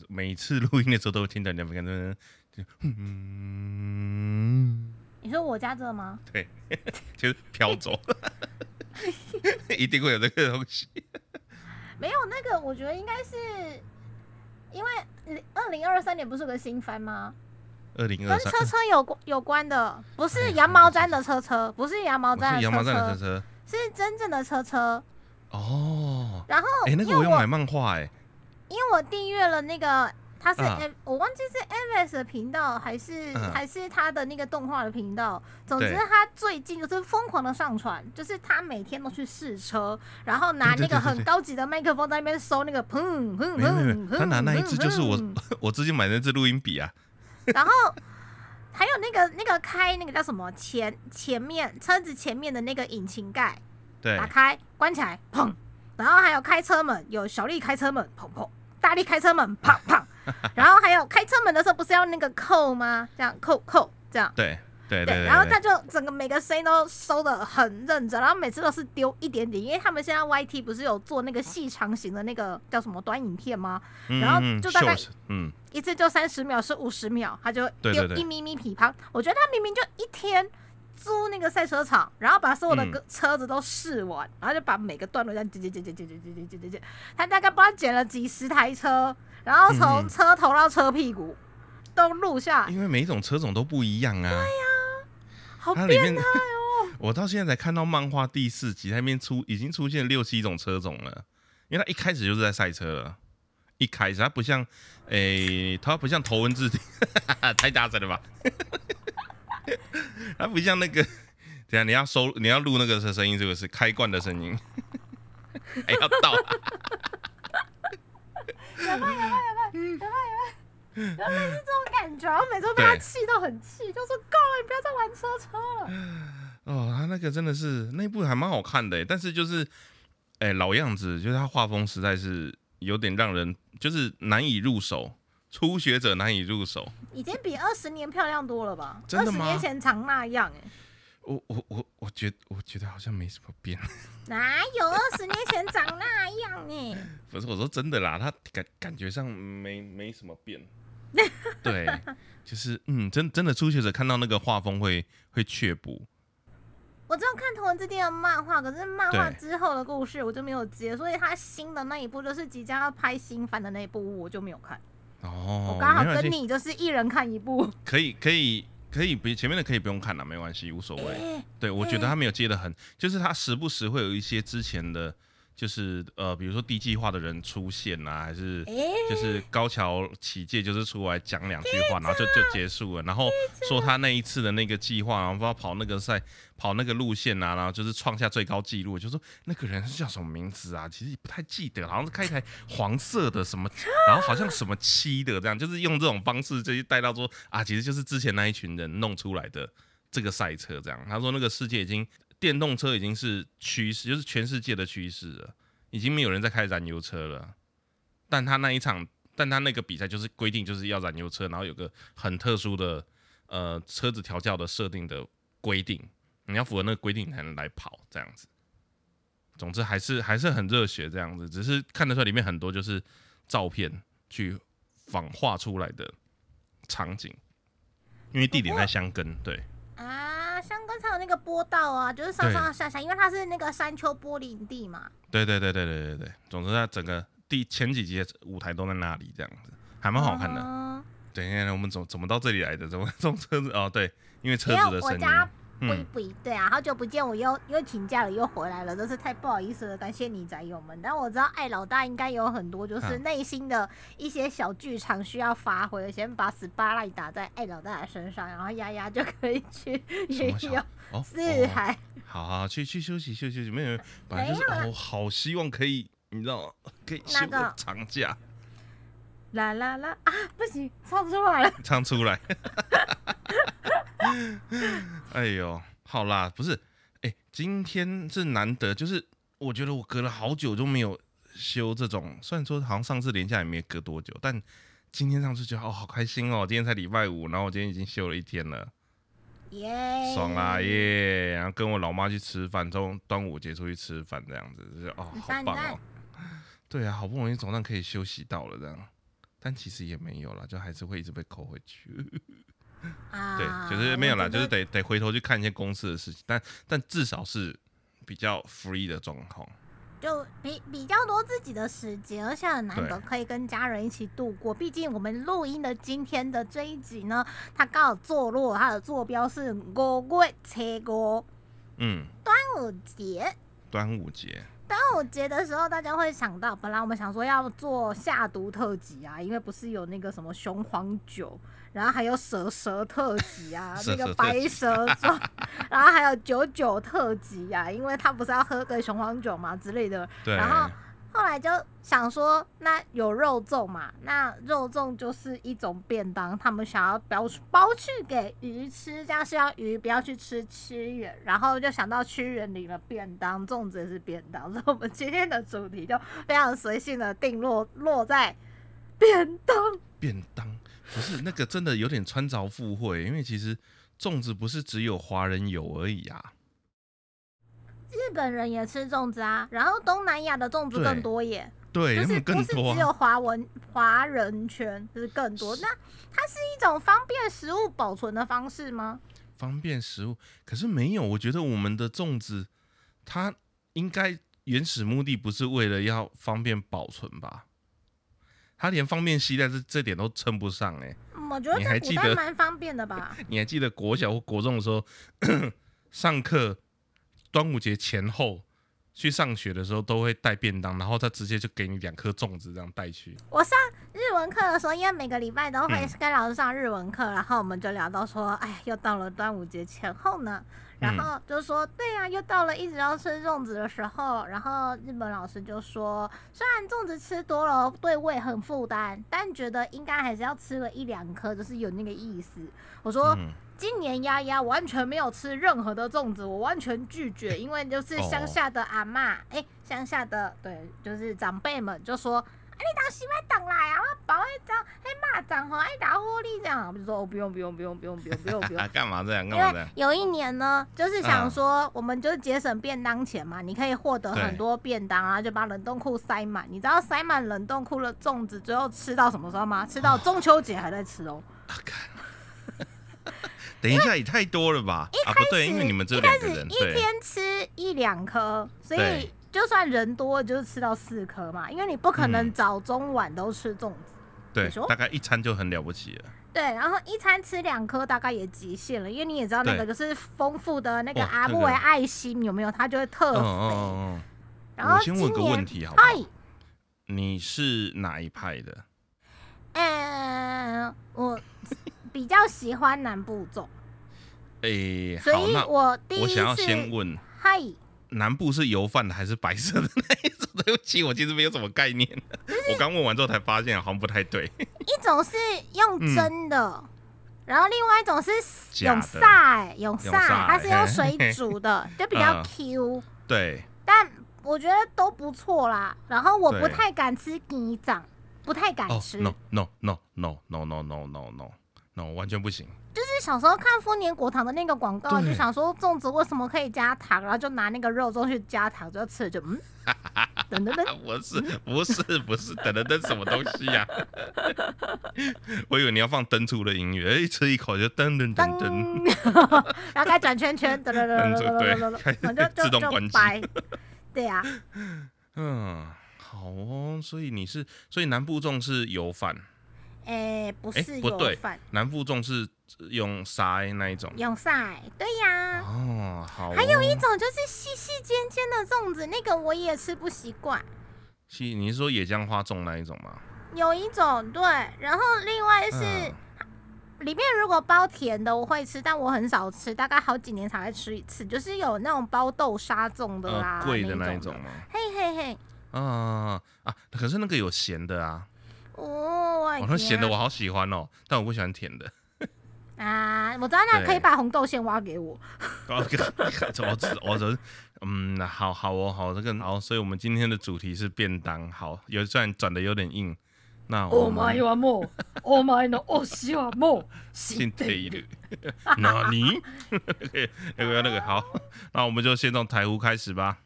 我每次录音的时候都会听到你们感觉，就嗯，你说我家这吗？对，就是飘走，一定会有这个东西。没有那个，我觉得应该是因为二零二三年不是有个新番吗？二零二三跟车车有关有关的，不是羊毛毡的车车，不是羊毛毡羊毛毡的车车，是真正的车车。哦。然后哎、那个我有买漫画哎、因为我订阅了那个，他是啊 M，、我忘记是 MS 的频道还是、嗯。还是他的那个动画的频道。总之，他最近就是疯狂的上传，就是他每天都去试车，然后拿那个很高级的麦克风在那边收那个砰砰砰有，他拿那一砰支就是我砰 我之前买的那支录音笔啊。然后还有那个那个开那个叫什么前前面车子前面的那个引擎盖对。打开关起来砰，然后还有开车门有小丽开车门砰砰，大力开车门砰砰，然后还有开车门的时候不是要那个扣吗？这样扣扣这样。对对然后他就整个每个声音都收的很认真，然后每次都是丢一点点，因为他们现在 YT 不是有做那个细长型的那个叫什么短影片吗？嗯然后嗯就大概嗯一次就三十秒是五十秒，他就丢一咪咪匹乓。我觉得他明明就一天租那个赛车场，然后把所有的车子都试完，然后就把每个段落这样剪剪剪剪剪剪剪剪剪剪剪，他大概不知道剪了几十台车，然后从嗯车头到车屁股都录下来，因为每一种车种都不一样啊。好变态哦！我到现在才看到漫画第四集，它里面出已经出现六七种车种了。因为他一开始就是在赛车了，一开始它不像，诶、它不像头文字太大声了吧？它不像那个，等下你要收你要录那个声音，这个是开罐的声音，还 要倒。有吧有吧有吧有吧有吧，然后每次这种感觉，我每次被他气到很气，就说够了，你不要再玩车车了。哦，他那个真的是那部还蛮好看的，但是就是，哎、老样子，就是他画风实在是有点让人就是难以入手，初学者难以入手。已经比二十年漂亮多了吧？二十真的吗年前长那样哎、我我我我觉得我觉得好像没什么变，哪有二十年前长那样呢？不是我说真的啦，他感感觉上没没什么变。对，就是嗯，真真的初学者看到那个画风会会却步。我只有看《头文字 D》的漫画，可是漫画对之后的故事我就没有接，所以他新的那一部就是即将要拍新番的那一部，我就没有看。哦，我刚好跟你就是一人看一部。可以可以可以，不前面的可以不用看了，没关系，无所谓。哎对，我觉得他没有接的很，就是他时不时会有一些之前的，就是呃，比如说低计划的人出现啊，还是哎、就是高桥启介就是出来讲两句话，然后就就结束了，然后说他那一次的那个计划，然后不知道跑那个赛跑那个路线啊，然后就是创下最高纪录，就说那个人是叫什么名字啊？其实也不太记得，好像是开一台黄色的什么，然后好像什么七的这样，就是用这种方式就去带到说啊，其实就是之前那一群人弄出来的这个赛车这样。他说那个世界已经电动车已经是趋势，就是全世界的趋势了，已经没有人在开燃油车了。但他那一场，但他那个比赛就是规定就是要燃油车，然后有个很特殊的呃车子调教的设定的规定，你要符合那个规定才能来跑这样子。总之还是还是很热血这样子，只是看得出来里面很多就是照片去仿画出来的场景，因为地点在香根，对，香根才有那个波道啊，就是上上下下，因为它是那个山丘玻璃地嘛。对对对对对对对，总之它整个第前几集的舞台都在那里这样子，还蛮好看的。等一下呢我们怎怎么到这里来的？怎么从车子？哦，对，因为车子的声音。不一，不，对啊，好久不见，我又又请假了，又回来了，真是太不好意思了，感谢你宅友们。但我知道爱老大应该有很多就是嗯内心的一些小剧场需要发挥，先把 SPA 打在爱老大的身上，然后丫丫就可以去也什么小有哦，四哦海。好好去去休息休息休息，没有，本来就是没有啊哦，好希望可以，你知道吗？可以休个个长假，啦啦啦啊，不行，唱不出来了。唱出来。哎呦，好啦，不是，哎、今天是难得，就是我觉得我隔了好久都没有休这种，虽然说好像上次连假也没隔多久，但今天上次觉得哦好开心哦，今天才礼拜五，然后我今天已经休了一天了。耶，爽啦耶！然后跟我老妈去吃饭，中端午节出去吃饭这样子，就是哦，好棒哦。对啊，好不容易总算可以休息到了，这样但其实也没有啦，就还是会一直被扣回去。啊，对，就是没有啦，就是得得回头去看一些公司的事情，但但至少是比较 free 的状况。就比比较多自己的时间，而且很难得可以跟家人一起度过。毕竟我们录音的今天的这一集呢，它刚好坐落它的坐标是五月初五嗯，端午节。端午节，端午节的时候，大家会想到，本来我们想说要做下毒特辑啊，因为不是有那个什么雄黄酒，然后还有蛇蛇特辑啊，那个白蛇状，然后还有九九特辑啊，因为他不是要喝个雄黄酒嘛之类的。对，然后后来就想说，那有肉粽嘛？那肉粽就是一种便当，他们想要包包去给鱼吃，这样是要鱼不要去吃屈原，然后就想到屈原领了便当，粽子也是便当，所以我们今天的主题就非常随性的定落落在便当。便当不是那个真的有点穿凿附会，因为其实粽子不是只有华人有而已啊。日本人也吃粽子啊，然后东南亚的粽子更多耶。对，就是不是多、只有啊。华文华人圈，就是更多。那它是一种方便食物保存的方式吗？方便食物，可是没有。我觉得我们的粽子，它应该原始目的不是为了要方便保存吧？它连方便携带这这点都称不上哎、嗯，我觉得在古代记得蛮方便的吧。你还记得国小或国中的时候，上课端午节前后去上学的时候，都会带便当，然后他直接就给你两颗粽子这样带去。我上日文课的时候，因为每个礼拜都会嗯跟老师上日文课，然后我们就聊到说，哎，又到了端午节前后呢。然嗯后就说，对呀、又到了一直要吃粽子的时候。然后日本老师就说，虽然粽子吃多了对胃很负担，但觉得应该还是要吃个一两颗，就是有那个意思。我说，嗯，今年丫丫完全没有吃任何的粽子，我完全拒绝，因为就是乡下的阿嬷，哎、乡下的对，就是长辈们就说，啊，你当时要等来啊，我包一张黑蚂蚱吼，爱打火力这样，我就说哦，不用不用不用不用不用不用不用啊。干嘛这样？因干嘛这样？为有一年呢，就是想嗯说，我们就是节省便当钱嘛，你可以获得很多便当啊，就把冷冻库塞满。你知道塞满冷冻库的粽子，最后吃到什么时候吗？吃到中秋节还在吃哦。等一下，也太多了吧？啊，不对，因为你们只有一开始两个人，一天吃一两颗，所以对就算人多，就是吃到四颗嘛，因为你不可能嗯早中晚都吃粽子。对，大概一餐就很了不起了。对，然后一餐吃两颗大概也极限了，因为你也知道那个就是丰富的那个阿布为爱心有没有？它就会特嗯肥。然后我先问个问题好不好你是哪一派的？嗯，我比较喜欢南部粽，诶，所好，以那我第一我想要先次问，嗨，南部是油饭的还是白色的那一种？对不起，我其实没有什么概念。我刚问完之后才发现好像不太对。一种是用嗯蒸的，然后另外一种是用晒，用晒，它是用水煮的，就比较嗯 Q，、对，但我觉得都不错啦。然后我不太敢吃鸡掌，不太敢哦吃。，no no no no no no no no no no，完全不行。就是小时候看丰年果糖的那个广告，就想说粽子为什么可以加糖，然后就拿那个肉粽去加糖，就吃了就嗯，等等等啊，不是不是不是，等等等什么东西呀、我以为你要放灯出的音乐，哎、吃一口就噔噔噔噔。然后该转圈圈，等等等等等等等，对然后就就自动关机，对呀、嗯，好哦，所以你是，所以南部粽是油饭，哎、不哎是不对油饭，南部粽是用筛那一种。用晒，对呀、哦，好哦还有一种就是细细尖尖的粽子，那个我也吃不习惯。是你是说野姜花粽那一种吗？有一种对，然后另外是、嗯里面如果包甜的我会吃，但我很少吃，大概好几年才会吃一次。就是有那种包豆沙粽的啦，呃，贵的那的那一种吗？嘿嘿嘿，啊啊，可是那个有咸的啊，哦，我的哦，那天咸的我好喜欢哦，但我不喜欢甜的。啊，我知道那可以对把红豆馅挖给我。哦，我知我知，嗯，好好哦，好，这个好，所以我们今天的主题是便当，好，有虽然转的有点硬，那我们はもう、お前の推しはもう信这一律，那你那个那个好，那我们就先从台呼开始吧。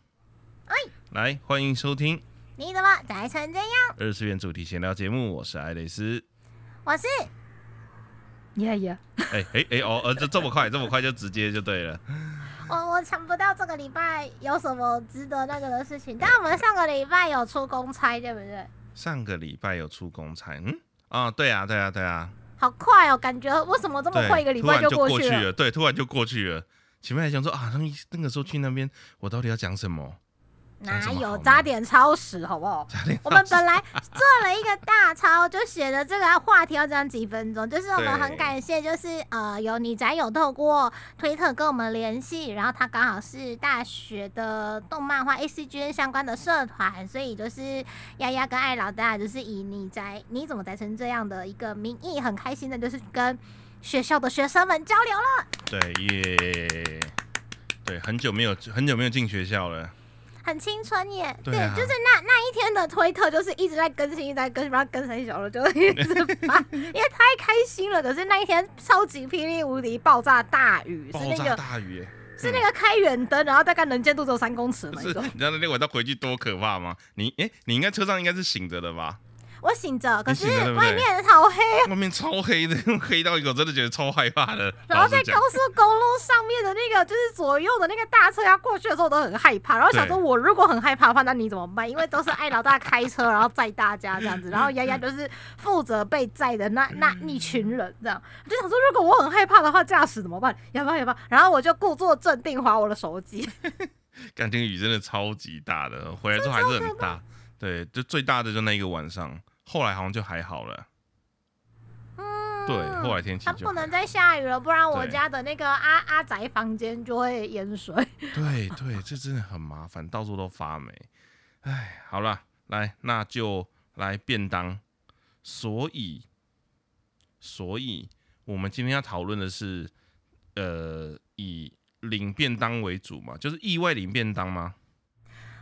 哎，来欢迎收听 你怎么宅成这样？二次元主题闲聊节目，我是爱蕾丝。我是耶耶，哎哎哎哦，呃，这这么快，这么快就直接就对了。我我想不到这个礼拜有什么值得那个的事情，但我们上个礼拜有出公差，对不对？上个礼拜有出公差，嗯啊，对啊，对啊，对啊，好快哦，感觉为什么这么，快一个礼拜就过去了？去了，对，突然就过去了。前面还想说啊，那那个时候去那边，我到底要讲什么？讲哪有扎点超时好不好？我们本来做了一个大超，就写的这个话题要讲几分钟，就是我们很感谢，就是呃有你宅友透过推特跟我们联系，然后他刚好是大学的动漫画 ACGN 相关的社团，所以就是丫丫跟艾老大就是以你宅你怎么宅成这样的一个名义，很开心的就是跟学校的学生们交流了。对耶，对，很久没有很久没有进学校了。很青春耶，对啊就是那那一天的推特，就是一直在更新，一直在更新，不知道更新小了，就一直发，因为太开心了。可是那一天超级霹雳无敌爆炸大雨，是爆炸那个大雨耶，是那个开远灯，然后大概能见度只有三公尺那种你。知道那天晚上回去多可怕吗？你哎、你应该车上应该是醒着的吧？我醒着，可是外面好黑，外面超黑的，黑到一个我真的觉得超害怕的。然后在高速公路上面的那个就是左右的那个大车要过去的时候，我都很害怕。然后想说，我如果很害怕的话，那你怎么办？因为都是爱老大开车，然后载大家这样子，然后丫丫就是负责被载的那那一群人这样。我就想说，如果我很害怕的话，驾驶怎么办？要不要？要不要？然后我就故作镇定，划我的手机。感情雨真的超级大的，回来之后还是很大。对，就最大的就那一个晚上，后来好像就还好了。嗯，对，后来天气它不能再下雨了，不然我家的那个阿阿宅房间就会淹水。对对，这真的很麻烦，到处都发霉。哎，好了，来，那就来便当。所以，所以我们今天要讨论的是，呃，以领便当为主嘛，就是意外领便当吗？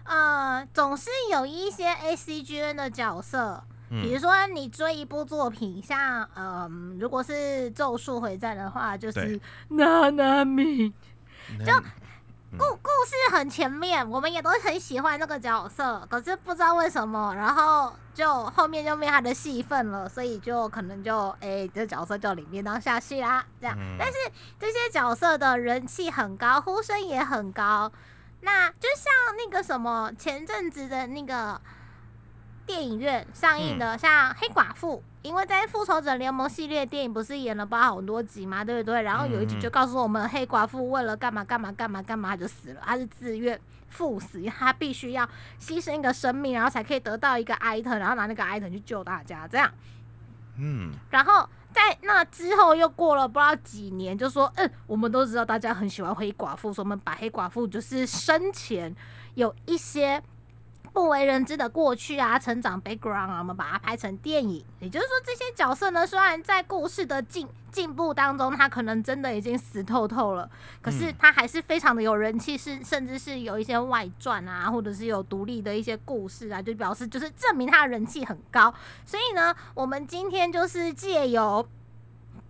呃，总是有一些 A C G N 的角色，比如嗯，说你追一部作品，像嗯、如果是《咒术回战》的话，就是娜娜米，就故故事很前面，我们也都很喜欢那个角色，可是不知道为什么，然后就后面就没他的戏份了，所以就可能就哎、这角色就里面当下戏啦，这样。嗯但是这些角色的人气很高，呼声也很高。那就像那个什么前阵子的那个电影院上映的，像黑寡妇，因为在复仇者联盟系列电影不是演了包好多集嘛，对不对？然后有一集就告诉我们，黑寡妇为了干嘛干嘛干嘛干嘛，就死了，她是自愿赴死，因为她必须要牺牲一个生命，然后才可以得到一个 item，然后拿那个 item 去救大家，这样。嗯，然后在那之后又过了不知道几年，就说，嗯，我们都知道大家很喜欢黑寡妇，所以我们把黑寡妇就是生前有一些不为人知的过去啊、成长 background 啊，我们把它拍成电影。也就是说，这些角色呢，虽然在故事的进进步当中，他可能真的已经死透透了，可是嗯他还是非常的有人气，是甚至是有一些外传啊，或者是有独立的一些故事啊，就表示就是证明他的人气很高。所以呢，我们今天就是借由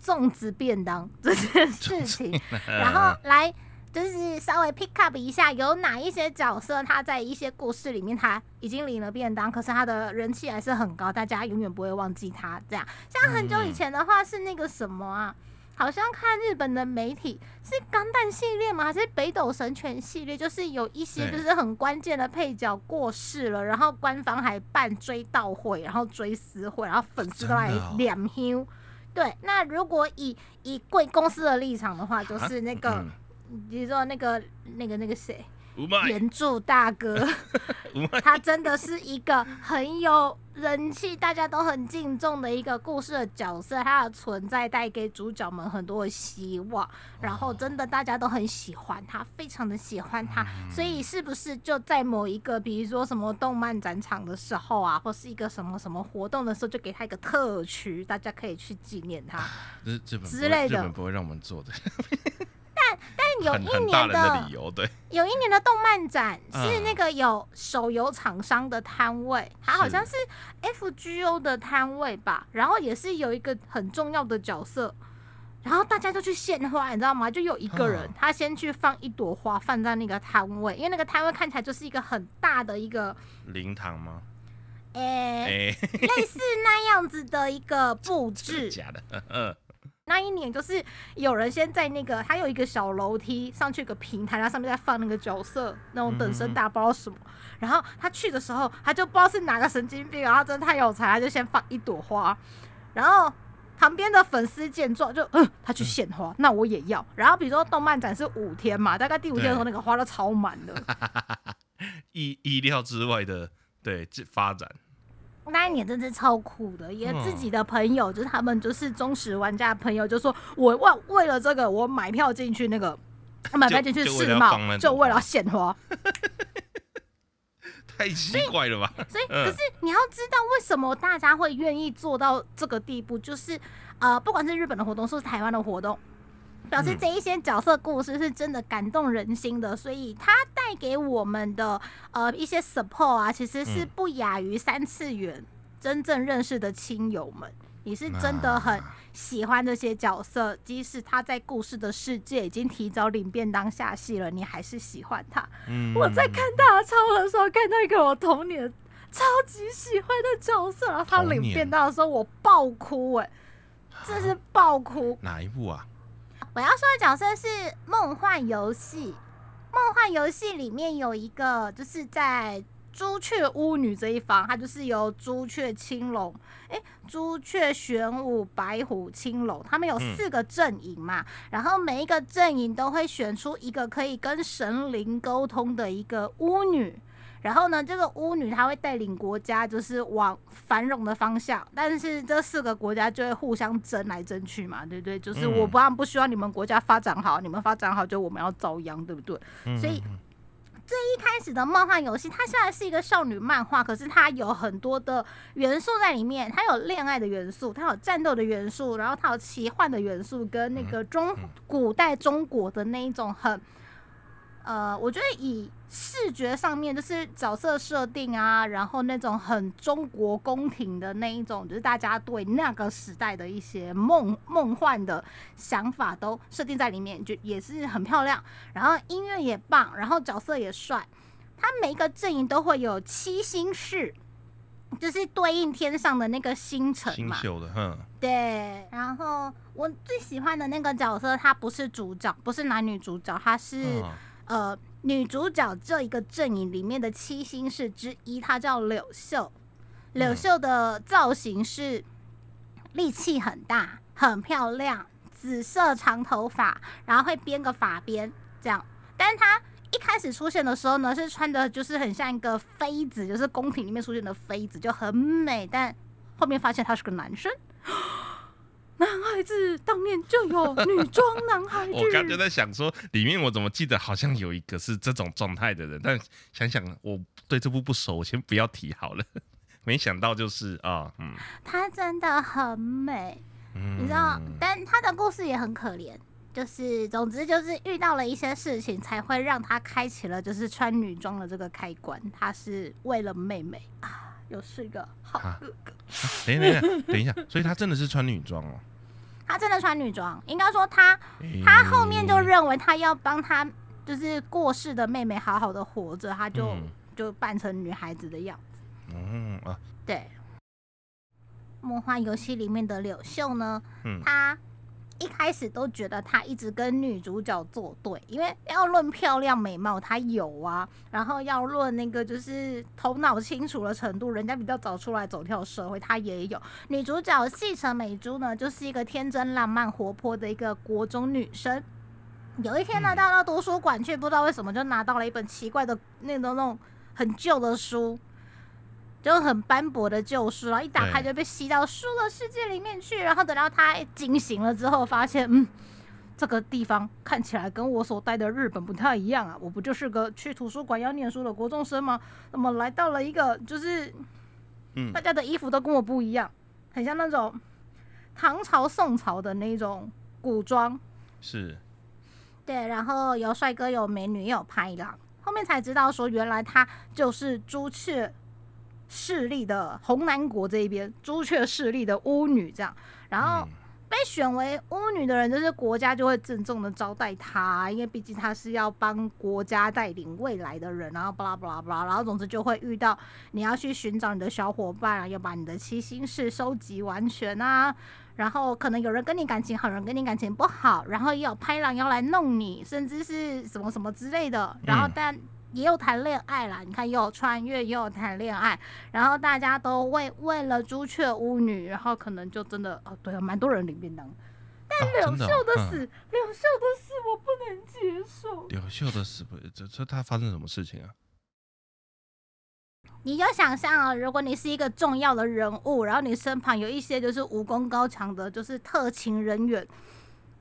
粽子便当这件事情，然后来就是稍微 pick up 一下，有哪一些角色他在一些故事里面他已经领了便当，可是他的人气还是很高，大家永远不会忘记他。这样，像很久以前的话是那个什么啊？好像看日本的媒体是钢弹系列吗？还是北斗神拳系列？就是有一些就是很关键的配角过世了，然后官方还办追悼会，然后追思会，然后粉丝都来真的哦。对，那如果以以贵公司的立场的话，就是那个，嗯比如说那个那个那个谁，原著大哥，他真的是一个很有人气、大家都很敬重的一个故事的角色，他的存在带给主角们很多的希望，然后真的大家都很喜欢他，非常的喜欢他，所以是不是就在某一个，比如说什么动漫展场的时候啊，或是一个什么什么活动的时候，就给他一个特区，大家可以去纪念他。这日本之类的。日本不会让我们做的，但有一年的的理由，对，有一年的动漫展是嗯那个有手游厂商的摊位，它好像是 FGO 的摊位吧，然后也是有一个很重要的角色，然后大家就去献花，你知道吗？就有一个人嗯他先去放一朵花放在那个摊位，因为那个摊位看起来就是一个很大的一个灵堂吗？诶、哎，类似那样子的一个布置。假的，嗯 那一年就是有人先在那个，他有一个小楼梯上去一个平台，然后上面在放那个角色那种等身大不知道什么。然后他去的时候，他就不知道是哪个神经病，然后真的太有才，他就先放一朵花，然后。旁边的粉丝见状就，嗯，他去献花，那我也要。然后比如说动漫展是五天嘛，大概第五天的时候，那个花都超满的。意意料之外的对这发展，那一年真是超酷的，也自己的朋友，就是他们就是忠实玩家的朋友，就说我为为了这个，我买票进去那个，买票进去世贸，就为了要献花。太奇怪了吧？所以，嗯可是你要知道，为什么大家会愿意做到这个地步，就是呃，不管是日本的活动，或是台湾的活动。表示嗯这一些角色故事是真的感动人心的，所以它带给我们的呃一些 support 啊，其实是嗯不亚于三次元真正认识的亲友们。你是真的很喜欢这些角色，即使他在故事的世界已经提早领便当下戏了，你还是喜欢他。嗯我在看大超的时候，看到一个我童年超级喜欢的角色，然后他领便当的时候，我爆哭哎、这是爆哭。哪一部啊？我要说的角色是《梦幻游戏》，《梦幻游戏》里面有一个就是在朱雀巫女这一方，它就是由朱雀、青龙，诶，朱雀、玄武、白虎、青龙，他们有嗯四个阵营嘛，然后每一个阵营都会选出一个可以跟神灵沟通的一个巫女。然后呢，这个巫女她会带领国家就是往繁荣的方向，但是这四个国家就会互相争来争去嘛，对不对？就是嗯我不然不希望你们国家发展好，你们发展好就我们要遭殃，对不对？嗯所以最一开始的梦幻游戏，它虽然是一个少女漫画，可是它有很多的元素在里面，它有恋爱的元素，它有战斗的元素，然后它有奇幻的元素，跟那个中古代中国的那一种很。呃，我觉得以视觉上面就是角色设定啊，然后那种很中国宫廷的那一种，就是大家对那个时代的一些梦梦幻的想法都设定在里面，就也是很漂亮。然后音乐也棒，然后角色也帅。它每一个阵营都会有七星士，就是对应天上的那个星辰新嘛。秀的，哼，对，然后我最喜欢的那个角色，他不是主角，不是男女主角，他是、嗯呃女主角这一个阵营里面的七星士之一，她叫柳秀。柳嗯秀的造型是力气很大，很漂亮，紫色长头发，然后会编个发辫这样。但是她一开始出现的时候呢，是穿的就是很像一个妃子，就是宫廷里面出现的妃子，就很美。但后面发现她是个男生，男孩子当年就有女装男孩子。我刚就在想说，里面我怎么记得好像有一个是这种状态的人，但想想我对这部不熟，我先不要提好了。没想到就是啊，嗯她真的很美。嗯，你知道，但她的故事也很可怜，就是总之就是遇到了一些事情，才会让他开启了就是穿女装的这个开关。他是为了妹妹啊，又是一个好啊哥哥。等一下等一下等一下，所以他真的是穿女装哦。他真的穿女装，应该说他诶他后面就认为他要帮他就是过世的妹妹好好的活着，他就、嗯就扮成女孩子的样子。嗯啊，对，梦幻游戏里面的柳秀呢，嗯她一开始都觉得他一直跟女主角作对，因为要论漂亮美貌，她有啊，然后要论那个就是头脑清楚的程度，人家比较早出来走跳社会，她也有。女主角细城美珠呢，就是一个天真浪漫、活泼的一个国中女生。有一天呢，嗯她到图书馆去，不知道为什么就拿到了一本奇怪的那种那种很旧的书，就很斑驳的旧书，然后一打开就被吸到书的世界里面去。然后等到他惊醒了之后，发现嗯，这个地方看起来跟我所待的日本不太一样啊！我不就是个去图书馆要念书的国中生吗？那么来到了一个就是嗯大家的衣服都跟我不一样，很像那种唐朝、宋朝的那种古装。是对，然后有帅哥，有美女，有拍郎。后面才知道说，原来他就是朱雀势力的红南国这一边朱雀势力的巫女这样。然后嗯被选为巫女的人，就是国家就会郑重的招待她，因为毕竟她是要帮国家带领未来的人，然后巴拉巴拉巴拉，然后总之就会遇到你要去寻找你的小伙伴啊，要把你的七星式收集完全啊，然后可能有人跟你感情好，有人跟你感情不好，然后也有拍狼要来弄你，甚至是什么什么之类的，然后嗯但。也有谈恋爱啦，你看又有穿越，又有谈恋爱，然后大家都为为了朱雀巫女，然后可能就真的哦，对啊，蛮多人领便当。但哦柳秀的死，柳秀的死我不能接受。柳秀的死不，这这他发生什么事情啊？你就想象啊，如果你是一个重要的人物，然后你身旁有一些就是武功高强的，就是特勤人员、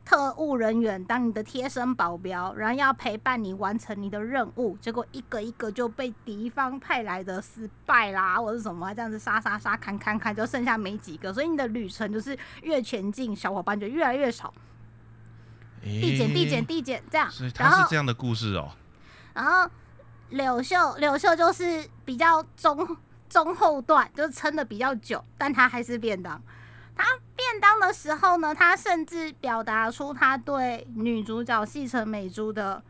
特务人员当你的贴身保镖，然后要陪伴你完成你的任务，结果一个一个就被敌方派来的失败啦，或者什么这样子杀杀杀、砍砍砍，就剩下没几个，所以你的旅程就是越前进，小伙伴就越来越少，递减、递减、递减这样所以，他是这样的故事哦。然后柳秀，柳秀就是比较中中后段，就是撑的比较久，但他还是便当。他便当的时候呢，他甚至表达出他对女主角细城美珠的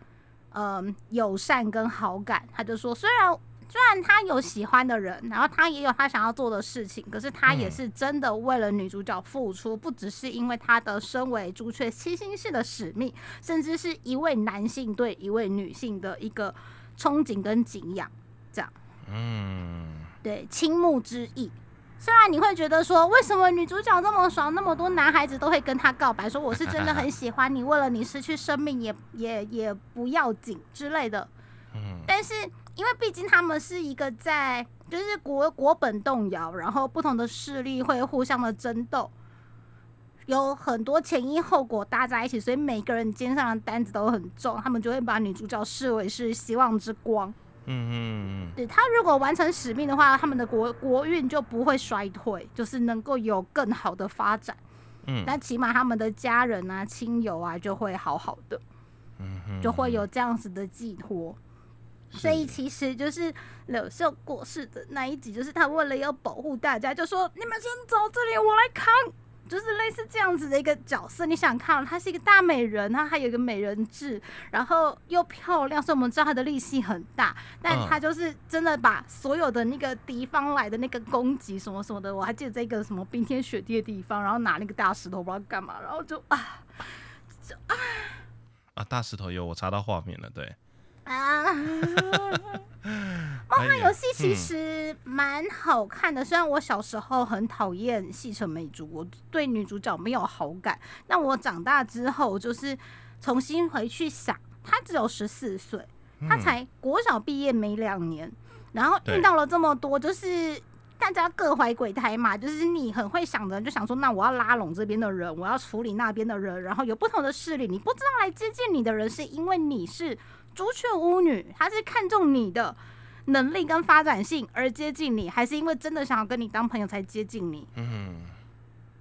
嗯友善跟好感。他就说，虽然虽然他有喜欢的人，然后他也有他想要做的事情，可是他也嗯是真的为了女主角付出，不只是因为他的身为朱雀七星式的使命，甚至是一位男性对一位女性的一个憧憬跟敬仰，这样嗯，对倾慕之意。虽然你会觉得说，为什么女主角这么爽，那么多男孩子都会跟她告白，说我是真的很喜欢你，为了你失去生命也也也不要紧之类的。嗯但是因为毕竟他们是一个在就是国国本动摇，然后不同的势力会互相的争斗，有很多前因后果搭在一起，所以每个人肩上的担子都很重，他们就会把女主角视为是希望之光。嗯嗯对他如果完成使命的话，他们的国国运就不会衰退，就是能够有更好的发展。嗯那起码他们的家人啊、亲友啊就会好好的，嗯嗯，就会有这样子的寄托。所以其实就是柳秀过世的那一集，就是他为了要保护大家，就说你们先走，这里我来扛，就是类似这样子的一个角色。你想看，她是一个大美人，她还有一个美人痣，然后又漂亮，所以我们知道她的力气很大。但嗯她就是真的把所有的那个敌方来的那个攻击什么什么的，我还记得在一个什么冰天雪地的地方，然后拿那个大石头不知道干嘛，然后就啊啊，大石头有我查到画面了，对。啊。梦梦幻游戏其嗯实蛮好看的，虽然我小时候很讨厌细城美珠，我对女主角没有好感。那我长大之后，就是重新回去想，她只有十四岁，她嗯才国小毕业没两年，然后遇到了这么多，就是。大家各怀鬼胎嘛，就是你很会想的人就想说，那我要拉拢这边的人，我要处理那边的人，然后有不同的势力，你不知道来接近你的人是因为你是朱雀巫女，她是看中你的，能力跟发展性而接近你，还是因为真的想要跟你当朋友才接近你？嗯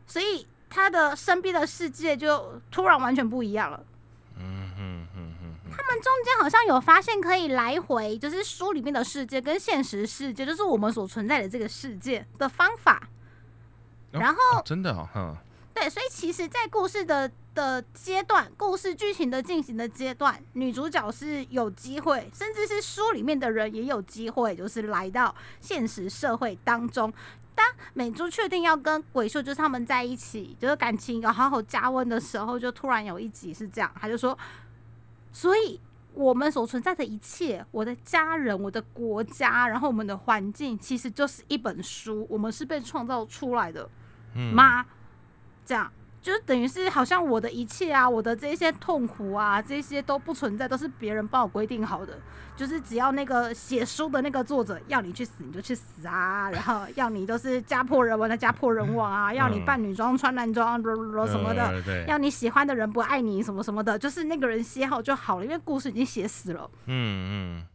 所以他的身边的世界就突然完全不一样了。嗯嗯嗯嗯他们中间好像有发现可以来回，就是书里面的世界跟现实世界，就是我们所存在的这个世界的方法。哦然后哦真的哦，哼，对，所以其实，在故事的的阶段，故事剧情的进行的阶段，女主角是有机会，甚至是书里面的人也有机会，就是来到现实社会当中。当美珠确定要跟鬼秀就是他们在一起，就是感情有好好加温的时候，就突然有一集是这样，他就说，所以我们所存在的一切，我的家人、我的国家，然后我们的环境，其实就是一本书，我们是被创造出来的。嗯，吗？这样就是等于是好像我的一切啊，我的这些痛苦啊，这些都不存在，都是别人帮我规定好的。就是只要那个写书的那个作者要你去死，你就去死啊，然后要你都是家破人亡的家破人亡啊，要你扮女装穿男装什么的，要你喜欢的人不爱你什么什么的，就是那个人写好就好了，因为故事已经写死了嗯嗯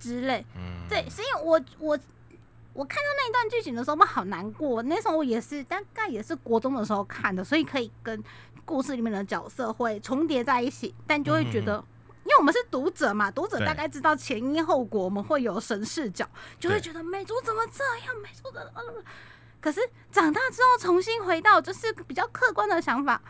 之类。嗯，对，所以我我我看到那一段剧情的时候，我好难过。那时候我也是大概也是国中的时候看的，所以可以跟故事里面的角色会重叠在一起，但就会觉得。因为我们是读者嘛，读者大概知道前因后果，我们会有神视角，就会觉得美珠怎么这样？美珠的，呃，可是长大之后重新回到就是比较客观的想法，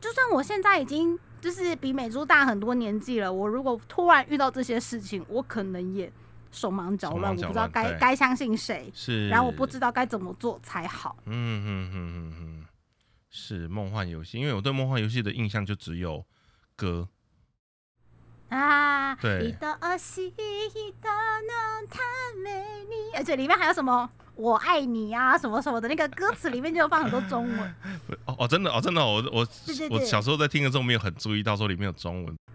就算我现在已经就是比美珠大很多年纪了，我如果突然遇到这些事情，我可能也手忙脚乱，我不知道该该相信谁，是，然后我不知道该怎么做才好。嗯嗯嗯嗯嗯，是梦幻游戏，因为我对梦幻游戏的印象就只有歌，啊，对你的恶习的能太美丽，而且里面还有什么“我爱你”啊，什么什么的，那个歌词里面就有放很多中文。哦哦，真的哦，真的哦，我我我小时候在听的时候没有很注意到说里面有中文，但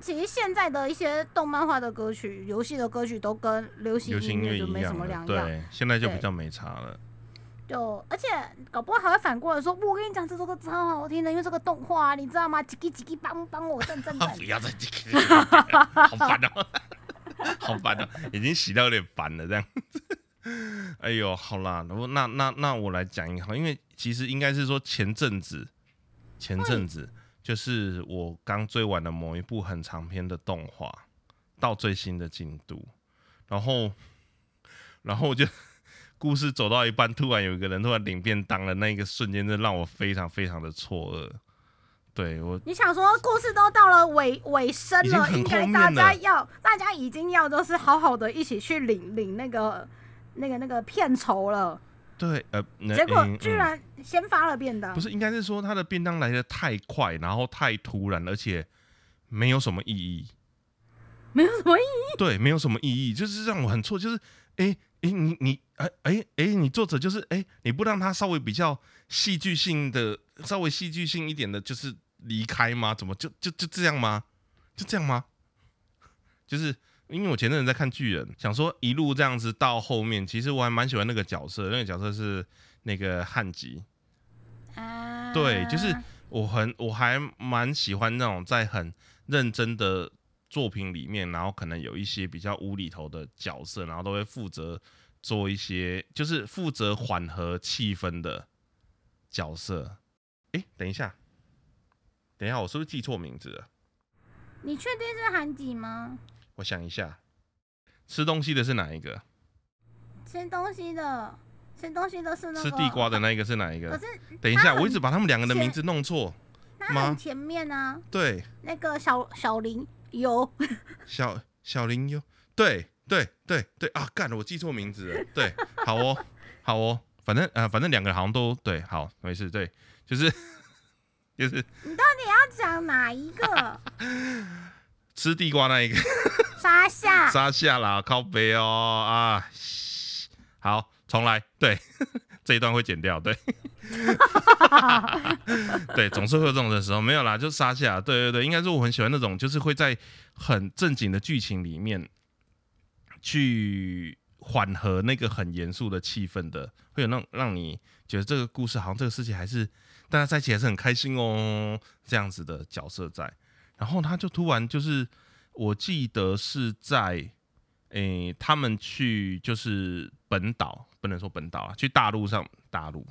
其实现在的一些动漫化的歌曲、游戏的歌曲都跟流行流行音音乐就没什么样两样。的，对，现在就比较没差了。就而且搞不好还会反过来说，我跟你讲，这首歌超好听的，因为这个动画、你知道吗？叽叽叽叽帮帮我赞赞啊，赞 不。要再叽叽，好烦哦，好烦哦，已经洗到有点烦了这样。哎呦，好啦，那那那那我来讲一下，因为其实应该是说前阵子，前阵子就是我刚追完的某一部很长篇的动画，到最新的进度，然后然后我就故事走到一半，突然有一个人突然领便当了那一个瞬间，就让我非常非常的错愕。对我你想说故事都到了尾尾声了，应该大家要大家已经要就是好好的一起去领领那个那个那个片酬了，对呃，结果居然先发了便当，不是，应该是说他的便当来的太快，然后太突然，而且没有什么意义。没有什么意义。对，没有什么意义，就是让我很错，就是哎哎、诶你你哎哎哎，你作者就是哎、你不让他稍微比较戏剧性的，稍微戏剧性一点的，就是离开吗？怎么就就就这样吗？就这样吗？就是因为我前阵子在看巨人，想说一路这样子到后面，其实我还蛮喜欢那个角色，那个角色是那个汉吉，啊，对就是我很我还蛮喜欢那种在很认真的作品里面，然后可能有一些比较无厘头的角色，然后都会负责做一些，就是负责缓和气氛的角色。哎，等一下，等一下，我是不是记错名字了？你确定是韩吉吗？我想一下，吃东西的是哪一个？吃东西的，吃东西的是那个吃地瓜的那一个是哪一个？可是等一下，我一直把他们两个的名字弄错。那吗很前面啊，对，那个小小林有小小林优，对对对对啊，干了，我记错名字了。对，好哦，好哦，反正啊、呃反正两个好像都对，好，没事，对，就是就是你到底要讲哪一个？吃地瓜那一个沙下。沙下啦，靠背哦啊，好，重来，对，这一段会剪掉，对，对，总是会有这种的时候，没有啦，就沙下，对对对，应该是我很喜欢那种，就是会在很正经的剧情里面去缓和那个很严肃的气氛的，会有那种让你觉得这个故事好像这个事情还是大家在一起还是很开心哦，这样子的角色在，然后他就突然就是，我记得是在。诶、他们去就是本岛，不能说本岛啊，去大陆上大陆，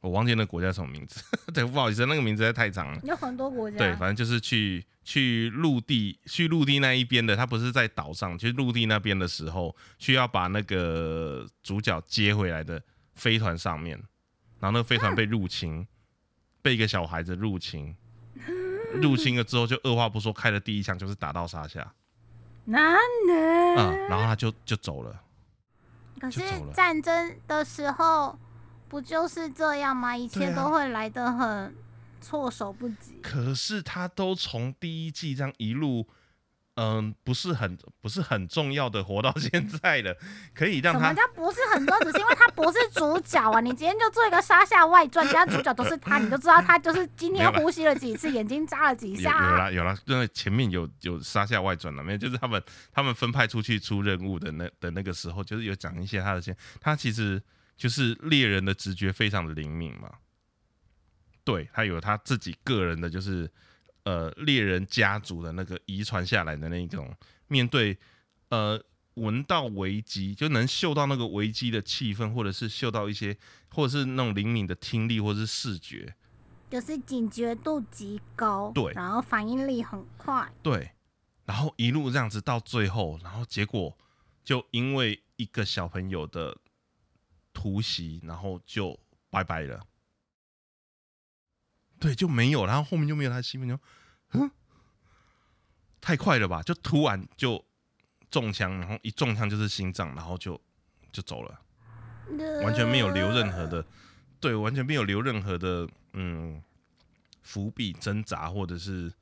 我忘记那个国家什么名字，对，不好意思，那个名字实在太长了。有很多国家，对，反正就是去去陆地，去陆地那一边的，他不是在岛上，去陆地那边的时候，需要把那个主角接回来的飞船上面，然后那个飞船被入侵，被一个小孩子入侵，入侵了之后就二话不说开了第一枪，就是打到沙下，然后他就就走了。可是战争的时候不就是这样吗？一切都会来得很措手不及。可是他都从第一季这样一路，嗯，不是很不是很重要的活到现在的，可以让他什么叫不是很多？只是因为他不是主角啊！你今天就做一个沙下外传，人家主角都是他，你就知道他就是今天呼吸了几次，眼睛眨了几有有下啊。啦有啦，因为前面有有沙下外传了，没有？就是他们他们分派出去出任务的那的那个时候，就是有讲一些他的些，他其实就是猎人的直觉非常的灵敏嘛，对他有他自己个人的，就是呃猎人家族的那个遗传下来的那种面对呃闻到危机就能嗅到那个危机的气氛，或者是嗅到一些，或者是那种灵敏的听力或者是视觉，就是警觉度极高，对。然后反应力很快，对，然后一路这样子到最后，然后结果就因为一个小朋友的突袭，然后就拜拜了。对，就没有，然后后面就没有他的戏份，就嗯，太快了吧？就突然就中枪，然后一中枪就是心脏，然后就就走了，完全没有留任何的，对，完全没有留任何的嗯伏笔挣扎，或者是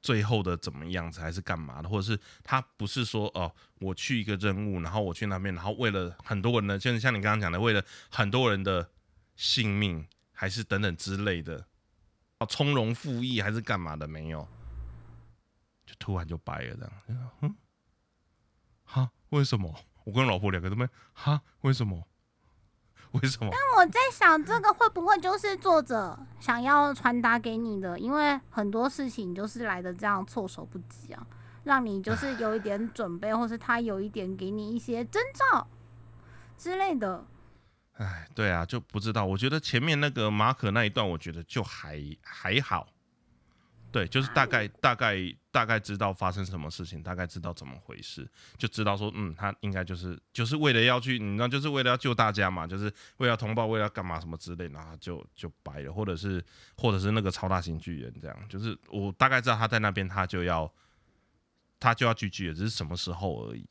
最后的怎么样子，还是干嘛的，或者是他不是说哦，我去一个任务，然后我去那边，然后为了很多人的，就是像你刚刚讲的，为了很多人的性命，还是等等之类的。从容赴义还是干嘛的？没有，就突然就白了这样。嗯，哈？为什么？我跟老婆两个都没哈？为什么？为什么？但我在想，这个会不会就是作者想要传达给你的？因为很多事情就是来的这样措手不及啊，让你就是有一点准备，或是他有一点给你一些征兆之类的。哎，对啊，就不知道。我觉得前面那个马可那一段，我觉得就还还好。对，就是大概大概大概知道发生什么事情，大概知道怎么回事，就知道说，嗯，他应该就是就是为了要去，你知道，就是为了要救大家嘛，就是为了通报，为了干嘛什么之类，然后就就白了，或者是或者是那个超大型巨人这样，就是我大概知道他在那边，他就要他就要聚聚了，只是什么时候而已。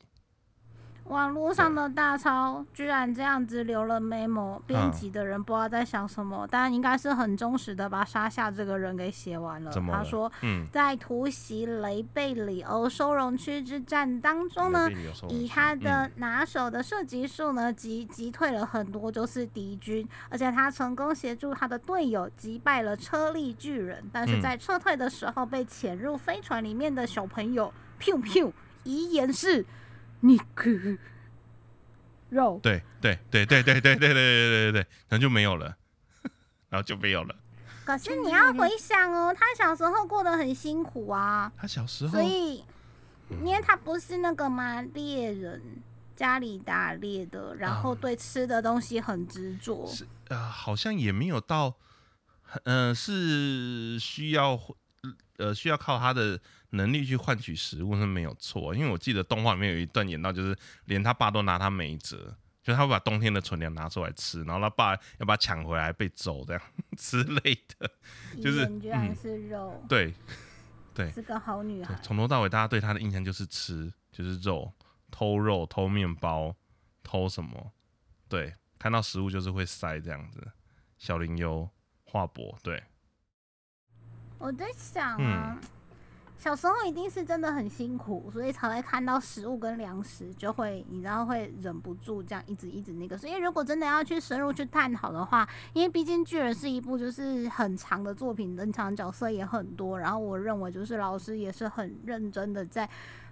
网络上的大超居然这样子留了 memo，编辑的人不知道在想什么，但应该是很忠实的把沙夏这个人给写完了。他说，在突袭雷贝里欧收容区之战当中呢，以他的拿手的射击术呢，击击退了很多就是敌军，而且他成功协助他的队友击败了车力巨人，但是在撤退的时候被潜入飞船里面的小朋友 p 噗遗言是。你可肉对对对对对对对对对对对，然后就没有了，然后就没有了。可是你要回想哦，他小时候过得很辛苦啊。他小时候，所以因为他不是那个嘛猎人，家里打猎的，然后对吃的东西很执着。是啊，好像也没有到，嗯，是需要呃需要靠他的。能力去换取食物是没有错，因为我记得动画里面有一段演到，就是连他爸都拿他没辙，就他会把冬天的存粮拿出来吃，然后他爸要把他抢回来被揍这样 之类的，就是居然是肉，对对，是个好女孩。从头到尾，大家对他的印象就是吃，就是肉，偷肉、偷面包、偷什么，对，看到食物就是会塞这样子。小林优、华博，对，我在想啊。小时候一定是真的很辛苦，所以才会看到食物跟粮食就会，你知道会忍不住这样一直一直那个。所以如果真的要去深入去探讨的话，因为毕竟巨人是一部就是很长的作品，登场角色也很多，然后我认为就是老师也是很认真的在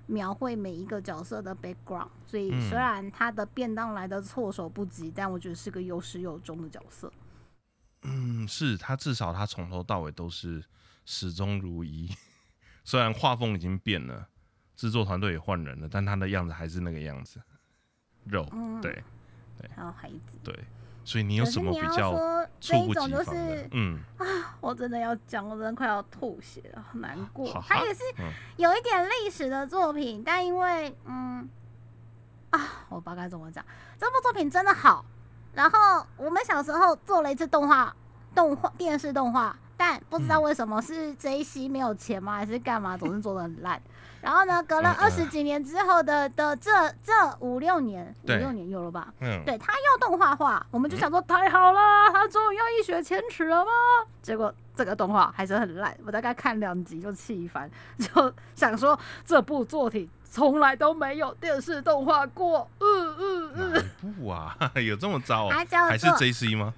描绘每一个角色的 background。所以虽然他的便当来的措手不及，但我觉得是个有始有终的角色。嗯，是他至少他从头到尾都是始终如一。虽然画风已经变了，制作团队也换人了，但他的样子还是那个样子。肉，对，对，还有孩子，对。所以你有什么比较这一种就是嗯啊，我真的要讲，我真的快要吐血了，好难过。他也是有一点历史的作品，但因为嗯啊，我不知道该怎么讲，这部作品真的好。然后我们小时候做了一次动画，动画电视动画。但不知道为什么是 J C 没有钱吗，还是干嘛？总是做的很烂。然后呢，隔了二十几年之后的的这这五六年，五六年有了吧？嗯，对他要动画化，我们就想说太好了，他终于要一雪前耻了吗？结果这个动画还是很烂，我大概看两集就气烦，就想说这部作品从来都没有电视动画过。嗯嗯嗯，哪部啊？有这么糟啊？还是 J C 吗？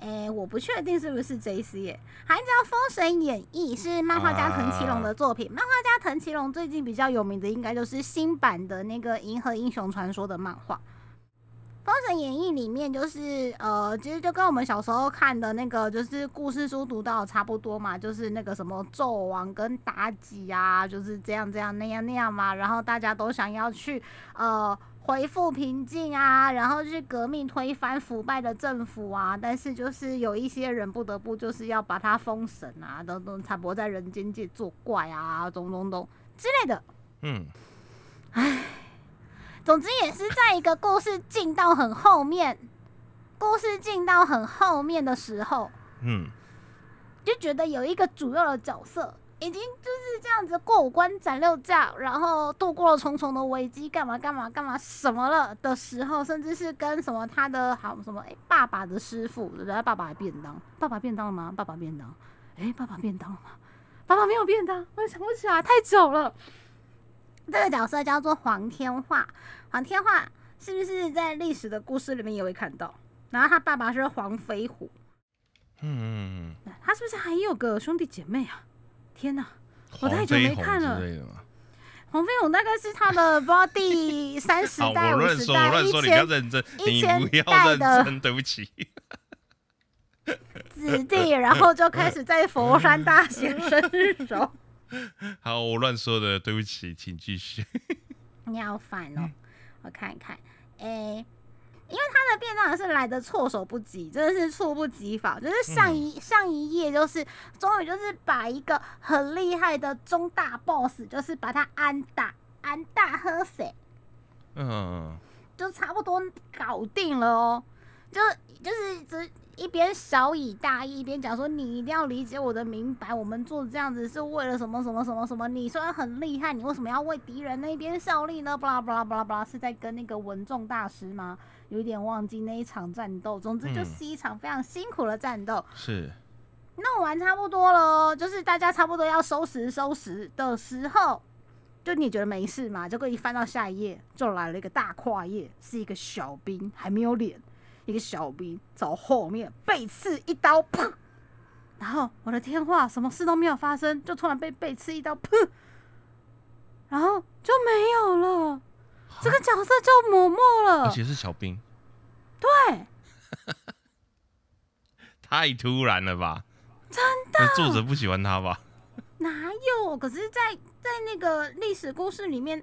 哎，我不确定是不是 J C 耶，还叫《封神演义》，是漫画家藤崎龙的作品。漫画家藤崎龙最近比较有名的，应该就是新版的那个《银河英雄传说》的漫画。《封神演义》里面就是呃，其实就跟我们小时候看的那个就是故事书读到差不多嘛，就是那个什么纣王跟妲己啊，就是这样这样那样那样嘛，然后大家都想要去呃。恢复平静啊，然后去革命推翻腐败的政府啊，但是就是有一些人不得不就是要把他封神啊，等等，才不会在人间界作怪啊，咚咚咚之类的。嗯，唉，总之也是在一个故事进到很后面，故事进到很后面的时候，嗯，就觉得有一个主要的角色已经就是这样子过五关斩六将，然后度过了重重的危机，干嘛干嘛干嘛什么了的时候，甚至是跟什么他的好什么哎、爸爸的师傅，对不对？爸爸的便当，爸爸便当了吗？爸爸便当，哎、爸爸便当了吗？爸爸没有便当，我想不起来，太久了。这个角色叫做黄天化，黄天化是不是在历史的故事里面也会看到？然后他爸爸是黄飞虎，嗯，他是不是还有个兄弟姐妹啊？天哪！我太黄久没看了。黄飞鸿大概是他的不知道第三十，代、五十代、一乱说，你不要千认真，你一千不要认代的真，对不起。子弟，然后就开始在佛山大显身手。好，我乱说的，对不起，请继续。你好烦哦！我看一看，诶、因为他的便当是来的措手不及，真的是猝不及防。就是上一、上一页，就是终于就是把一个很厉害的中大 boss，就是把他安打安大喝水，嗯，就差不多搞定了哦。就就是只一边小以大义，一边讲说你一定要理解我的明白，我们做这样子是为了什么什么什么什么。你虽然很厉害，你为什么要为敌人那边效力呢？巴拉巴拉巴拉巴拉，是在跟那个文仲大师吗？有一点忘记那一场战斗。总之就是一场非常辛苦的战斗。是，弄完差不多了哦，就是大家差不多要收拾收拾的时候，就你觉得没事嘛？结果一翻到下一页，就来了一个大跨页，是一个小兵，还没有脸，一个小兵走后面背刺一刀，砰！然后我的天话，什么事都没有发生，就突然被背刺一刀，砰！然后就没有了，这个角色就抹没了。而且是小兵，对，太突然了吧？真的，作者不喜欢他吧？哪有？可是在，在那个历史故事里面，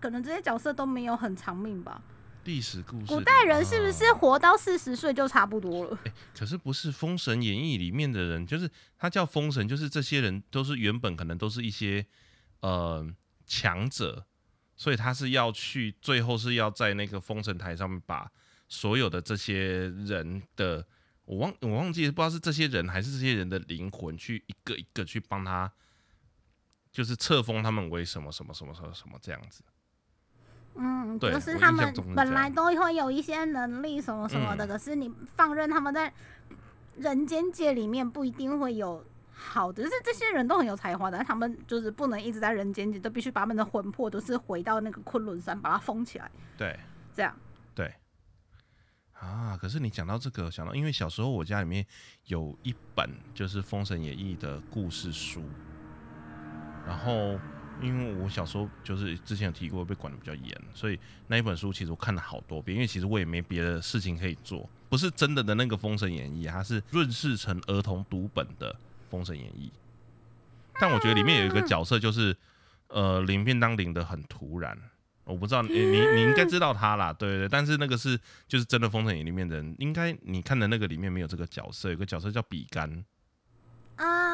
可能这些角色都没有很长命吧？历史故事，古代人是不是啊活到四十岁就差不多了？可是不是《封神演义》里面的人，就是他叫封神，就是这些人都是原本可能都是一些呃强者，所以他是要去，最后是要在那个封神台上面把所有的这些人的，我忘我忘记，不知道是这些人还是这些人的灵魂，去一个一个去帮他，就是册封他们为什么什么什么什么什么这样子。嗯，对就是他们本来都会有一些能力什么什么的，嗯可是你放任他们在人间界里面不一定会有好的，就是这些人都很有才华的，但他们就是不能一直在人间界，都必须把他们的魂魄都是回到那个昆仑山，把它封起来，对这样。对。啊，可是你讲到这个，想到因为小时候我家里面有一本就是《封神演义》的故事书，然后因为我小时候就是之前有提过被管的比较严，所以那一本书其实我看了好多遍，因为其实我也没别的事情可以做，不是真的的那个《封神演义》，它是润饰成儿童读本的《封神演义》，但我觉得里面有一个角色就是呃领便当领的很突然。我不知道你你你应该知道他啦，对对，但是那个是就是真的《封神演义》里面的人，应该你看的那个里面没有这个角色，有个角色叫比干，啊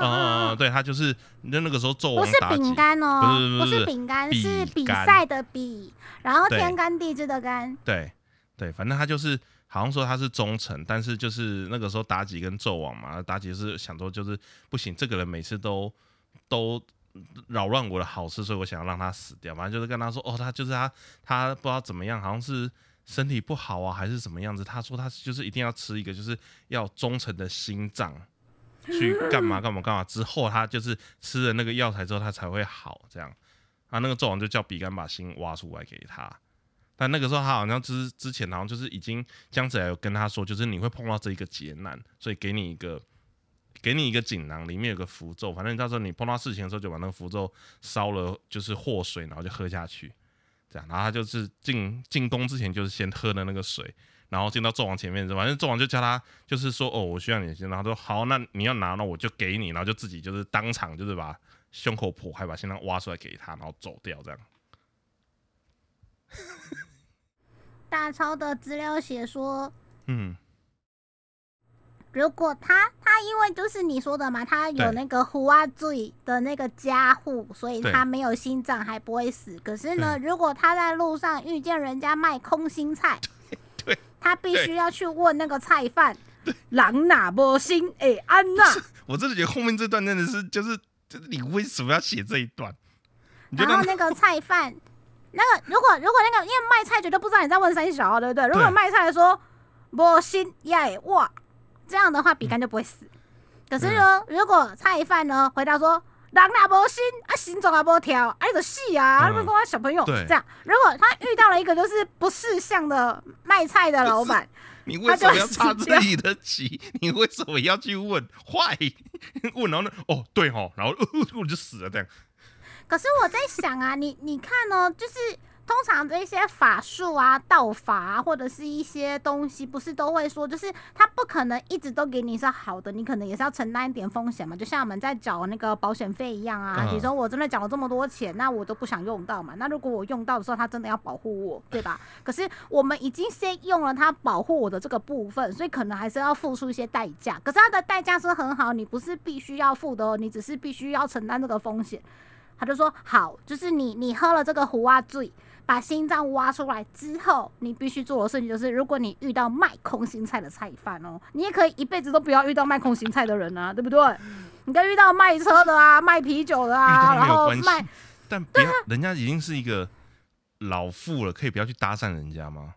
嗯嗯对他就是那那个时候纣不是王妲己饼，干哦，不是不是饼干，是比赛的比，然后天干地支的干。对对，反正他就是好像说他是忠臣，但是就是那个时候妲己跟纣王嘛，妲己是想说就是不行，这个人每次都都扰乱我的好事，所以我想要让他死掉。反正就是跟他说，哦，他就是他他不知道怎么样，好像是身体不好啊，还是什么样子。他说他就是一定要吃一个就是要忠诚的心脏。去干嘛干嘛干嘛之后，他就是吃了那个药材之后，他才会好这样。啊，那个纣王就叫比干把心挖出来给他。但那个时候他好像之之前好像就是已经姜子牙有跟他说，就是你会碰到这一个劫难，所以给你一个给你一个锦囊，里面有个符咒，反正到时候你碰到事情的时候就把那个符咒烧了，就是祸水，然后就喝下去，这样，然后他就是进进宫之前就是先喝的那个水。然后进到纣王前面，反正纣王就叫他，就是说，哦，我需要你的心，然后他说好，那你要拿，那我就给你，然后就自己就是当场就是把胸口剖开，把心脏挖出来给他，然后走掉这样。大超的资料写说，嗯，如果他他因为就是你说的嘛，他有那个胡阿醉的那个加护，所以他没有心脏还不会死。可是呢，如果他在路上遇见人家卖空心菜，对他必须要去问那个菜贩，狼哪波心哎安娜，我真的觉得后面这段真的是就是就是你为什么要写这一段？然后那个菜贩，那个如果如果那个因为卖菜绝对不知道你在问三小啊，对不对？如果卖菜说波心耶哇，这样的话比干就不会死。可是呢，如果菜贩呢回答说。人也无心啊，心脏也无跳，啊，你就死啊！嗯你们跟我小朋友对这样，如果他遇到了一个就是不识相的卖菜的老板，你为什么要插自己的旗？你为什么要去问坏？问然后呢？哦，对哦，然后、呃、我就死了这样。可是我在想啊，你你看哦，就是通常这些法术啊、道法啊，或者是一些东西，不是都会说，就是他不可能一直都给你是好的，你可能也是要承担一点风险嘛。就像我们在缴那个保险费一样啊，嗯比如说我真的缴了这么多钱，那我都不想用到嘛。那如果我用到的时候，他真的要保护我，对吧？可是我们已经先用了他保护我的这个部分，所以可能还是要付出一些代价。可是他的代价是很好，你不是必须要付的哦，你只是必须要承担这个风险。他就说好，就是你你喝了这个胡啊醉，把心脏挖出来之后，你必须做的事情就是，如果你遇到卖空心菜的菜贩哦，你也可以一辈子都不要遇到卖空心菜的人啊，对不对？你可以遇到卖车的啊，卖啤酒的啊，然后卖，但不要，人家已经是一个老妇了，可以不要去搭讪人家吗？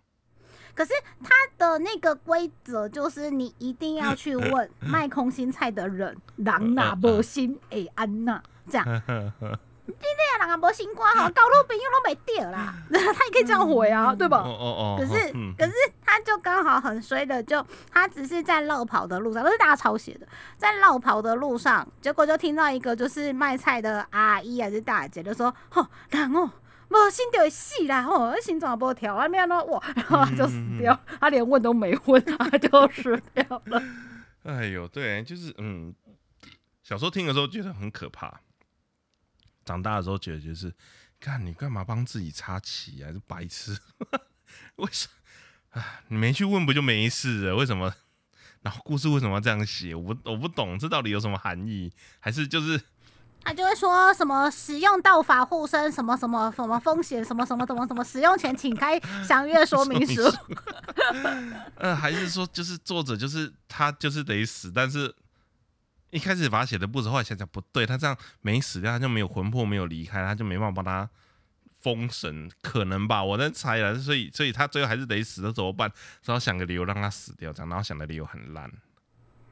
可是他的那个规则就是，你一定要去问卖空心菜的人，狼哪 无心诶安娜这样。你这人啊无心肝吼，交女朋友都没掉啦，他也可以这样回啊，对吧？哦哦哦，可是，嗯。可是他就刚好很衰的，就他只是在绕跑的路上，都是大家抄写的，在绕跑的路上，结果就听到一个就是卖菜的阿姨还是大姐就说：“吼，人哦，无心就会死啦，吼，心脏也无跳，啊，没有那哇，然后他就死掉，他连问都没问，他就死掉了。哎呦，对，就是嗯，小时候听的时候觉得很可怕，长大的时候觉得就是，看你干嘛帮自己插旗啊，是白痴？为什么？啊，你没去问不就没事了？为什么？然后故事为什么要这样写？我不我不懂，这到底有什么含义？还是就是他就会说什么使用道法护身，什么什么什么风险，什么什么什么什么，使用前请开详阅说明书。呃，还是说就是作者就是他就是得死，但是一开始把他写的不死，后来想想不对，他这样没死掉，他就没有魂魄没有离开，他就没办法帮他封神，可能吧，我在猜了，所以所以他最后还是得死，那怎么办？只好想个理由让他死掉，这样，然后想的理由很烂，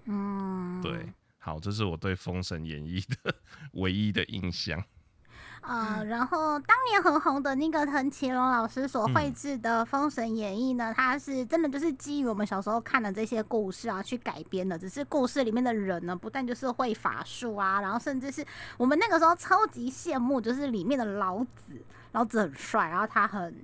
嗯，对。好，这是我对《封神演义》的 唯一的印象。呃，然后当年很红的那个藤崎龙老师所绘制的《封神演义》呢，它是真的就是基于我们小时候看的这些故事啊去改编的。只是故事里面的人呢，不但就是会法术啊，然后甚至是我们那个时候超级羡慕，就是里面的老子，老子很帅，然后他很。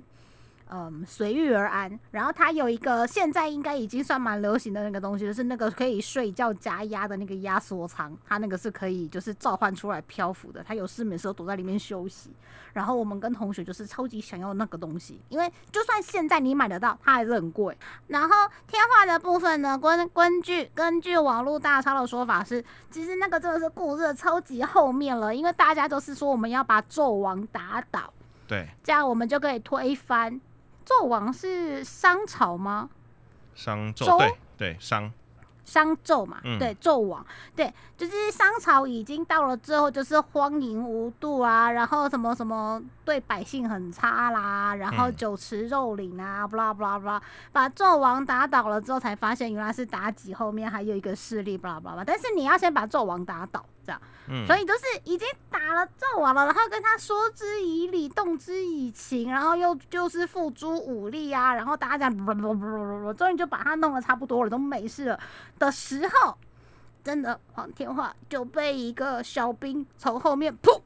嗯，随遇而安。然后它有一个现在应该已经算蛮流行的那个东西，就是那个可以睡觉加压的那个压缩舱，它那个是可以就是召唤出来漂浮的。它有事没事都躲在里面休息。然后我们跟同学就是超级想要那个东西，因为就算现在你买得到，它还是很贵。然后天化的部分呢，根根据根据网络大超的说法是，其实那个真的是故事的超级后面了，因为大家都是说我们要把纣王打倒，对，这样我们就可以推翻。纣王是商朝吗？商纣，对对商，商纣嘛，嗯。对，纣王，对，就是商朝已经到了最后，就是荒淫无度啊，然后什么什么对百姓很差啦，然后嗯酒池肉林啊，不啦不啦不啦，把纣王打倒了之后，才发现原来是妲己后面还有一个势力，不啦不啦不啦，但是你要先把纣王打倒，这样。嗯，所以就是已经打了纣王了，然后跟他说之以理，动之以情，然后又就是付诸武力啊，然后大家这样，终于就把他弄得差不多了，都没事了的时候，真的黄天化就被一个小兵从后面噗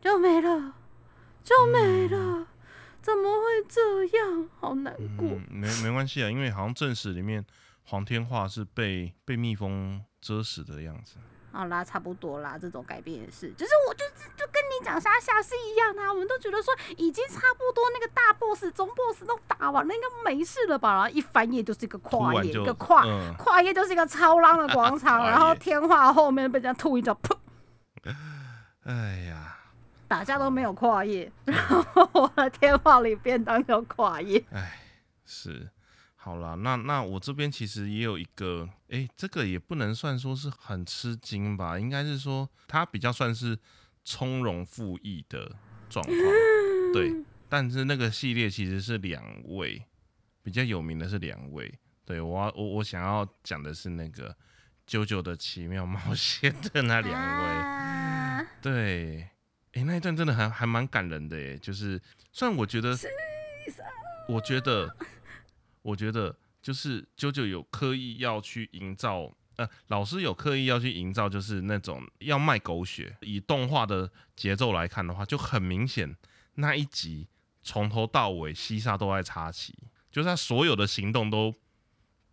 就没了，就没了，怎么会这样？好难过。嗯，没没关系啊，因为好像正史里面黄天化是被被蜜蜂蛰死的样子。好啦，差不多啦，这种改变也是，就是我就是就跟你讲沙夏是一样的、啊，我们都觉得说已经差不多那个大 boss、中 boss 都打完了，应该没事了吧？然后一翻页就是一个跨页，一个跨、嗯跨页就是一个超浪的广 场，然后天化后面被人家吐一脚，噗，哎呀，打架都没有跨页，然后我的天化里便当有跨页，哎，是好啦，那那我这边其实也有一个，诶，这个也不能算说是很吃惊吧，应该是说他比较算是从容赴义的状况，对。但是那个系列其实是两位比较有名的是两位，对我我我想要讲的是那个《九九的奇妙冒险》的那两位，啊对，诶，那一段真的还还蛮感人的耶，就是虽然我觉得，我觉得，我觉得就是九九有刻意要去营造，呃，老师有刻意要去营造，就是那种要卖狗血。以动画的节奏来看的话，就很明显那一集从头到尾西沙都在插旗，就是他所有的行动都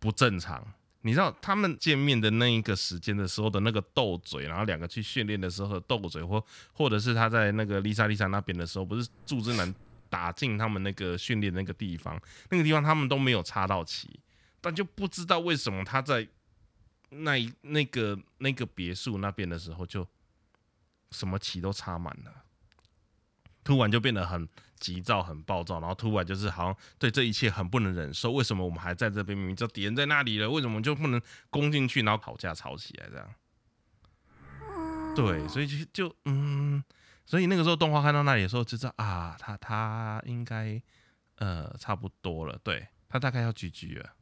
不正常。你知道他们见面的那一个时间的时候的那个斗嘴，然后两个去训练的时候斗嘴，或或者是他在那个丽莎丽莎那边的时候，不是祝之南打进他们那个训练那个地方，那个地方他们都没有插到旗，但就不知道为什么他在那一那个那个别墅那边的时候，就什么旗都插满了，突然就变得很急躁、很暴躁，然后突然就是好像对这一切很不能忍受。为什么我们还在这边？明明知道敌人在那里了，为什么就不能攻进去，然后吵架吵起来这样？对，所以就就嗯，所以那个时候动画看到那里的时候，就知道啊，他他应该呃差不多了，对他大概要 GG 了。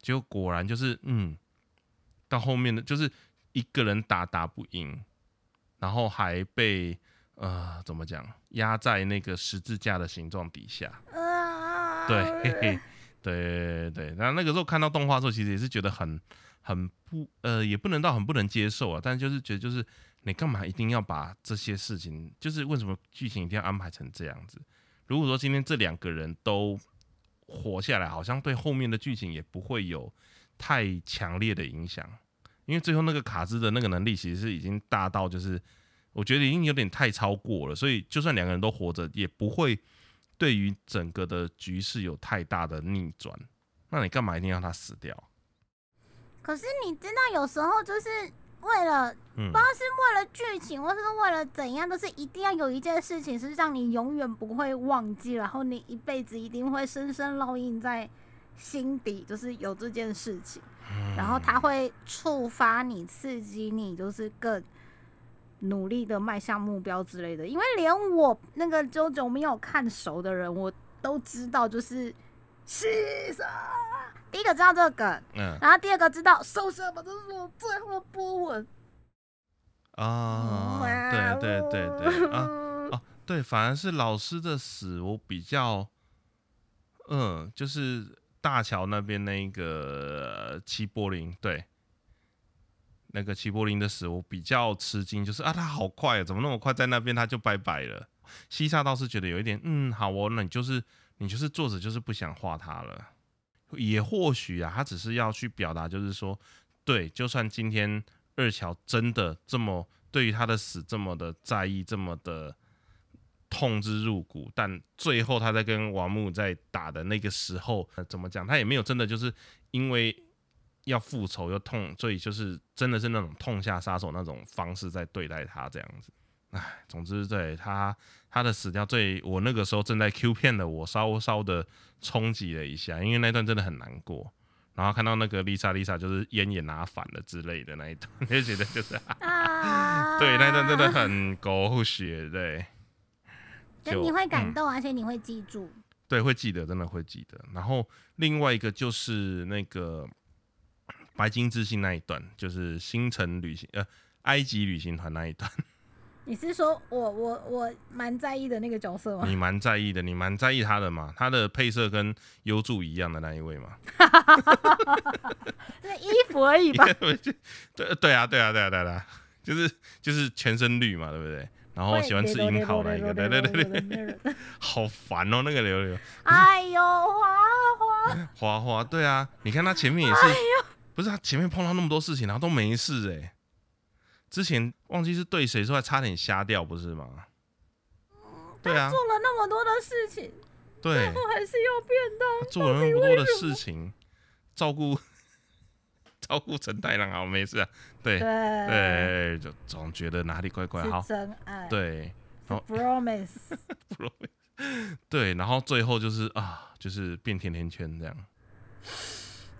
结果果然就是嗯，到后面的就是一个人打打不赢，然后还被呃怎么讲压在那个十字架的形状底下。啊对，嘿嘿，对对对。然后那个时候看到动画的时候，其实也是觉得很很不呃，也不能到很不能接受啊，但就是觉得就是你干嘛一定要把这些事情，就是为什么剧情一定要安排成这样子？如果说今天这两个人都活下来，好像对后面的剧情也不会有太强烈的影响，因为最后那个卡兹的那个能力其实是已经大到就是。我觉得已经有点太超过了，所以就算两个人都活着，也不会对于整个的局势有太大的逆转。那你干嘛一定要他死掉？可是你知道，有时候就是为了嗯不知道是为了剧情，或是为了怎样，都是一定要有一件事情是让你永远不会忘记，然后你一辈子一定会深深烙印在心底，就是有这件事情，然后它会触发你、刺激你，就是更努力的迈向目标之类的。因为连我那个周九没有看熟的人，我都知道，就是牺牲。第一个知道这个梗，嗯然后第二个知道收下吧，这是我最后的波纹。啊，对对对对啊哦，对，反而是老师的死，我比较，嗯，就是大桥那边那个呃齐柏林，对，那个齐柏林的死，我比较吃惊，就是啊，他好快啊，怎么那么快在那边他就拜拜了？西萨倒是觉得有一点，嗯，好哦，那你就是你就是作者就是不想画他了，也或许啊，他只是要去表达，就是说，对，就算今天二乔真的这么对于他的死这么的在意，这么的痛之入骨，但最后他在跟王木在打的那个时候，怎么讲？他也没有真的就是因为要复仇又痛，所以就是真的是那种痛下杀手那种方式在对待他这样子。唉，总之对他他的死掉，对我那个时候正在 Q 片的我稍稍的冲击了一下，因为那段真的很难过。然后看到那个丽莎，丽莎就是烟也拿反了之类的那一段，就觉得就是，啊，对，那一段真的很狗血，对，就你会感嗯动，而且你会记住。对，会记得，真的会记得。然后另外一个就是那个白金之星那一段，就是星辰旅行，呃，埃及旅行团那一段，你是说我我我蛮在意的那个角色吗？你蛮在意的，你蛮在意他的嘛？他的配色跟优助一样的那一位嘛？是衣服而已吧？对对啊，对啊，对啊，对啊，就是就是全身绿嘛，对不对？然后喜欢吃樱桃那一个，对对对对。好烦哦，那个柳柳哎呦，花花，花花，对啊，你看他前面也是，不是他前面碰到那么多事情，然后都没事哎、之前忘记是对谁说还差点瞎掉，不是吗？对啊，做了那么多的事情，对最，后还是要变到做了那么多的事情，照顾 照顾陈太郎，好没事啊，对对，就总觉得哪里怪怪，好，真爱，对，是好 promise。不容易对，然后最后就是啊，就是变甜甜圈这样。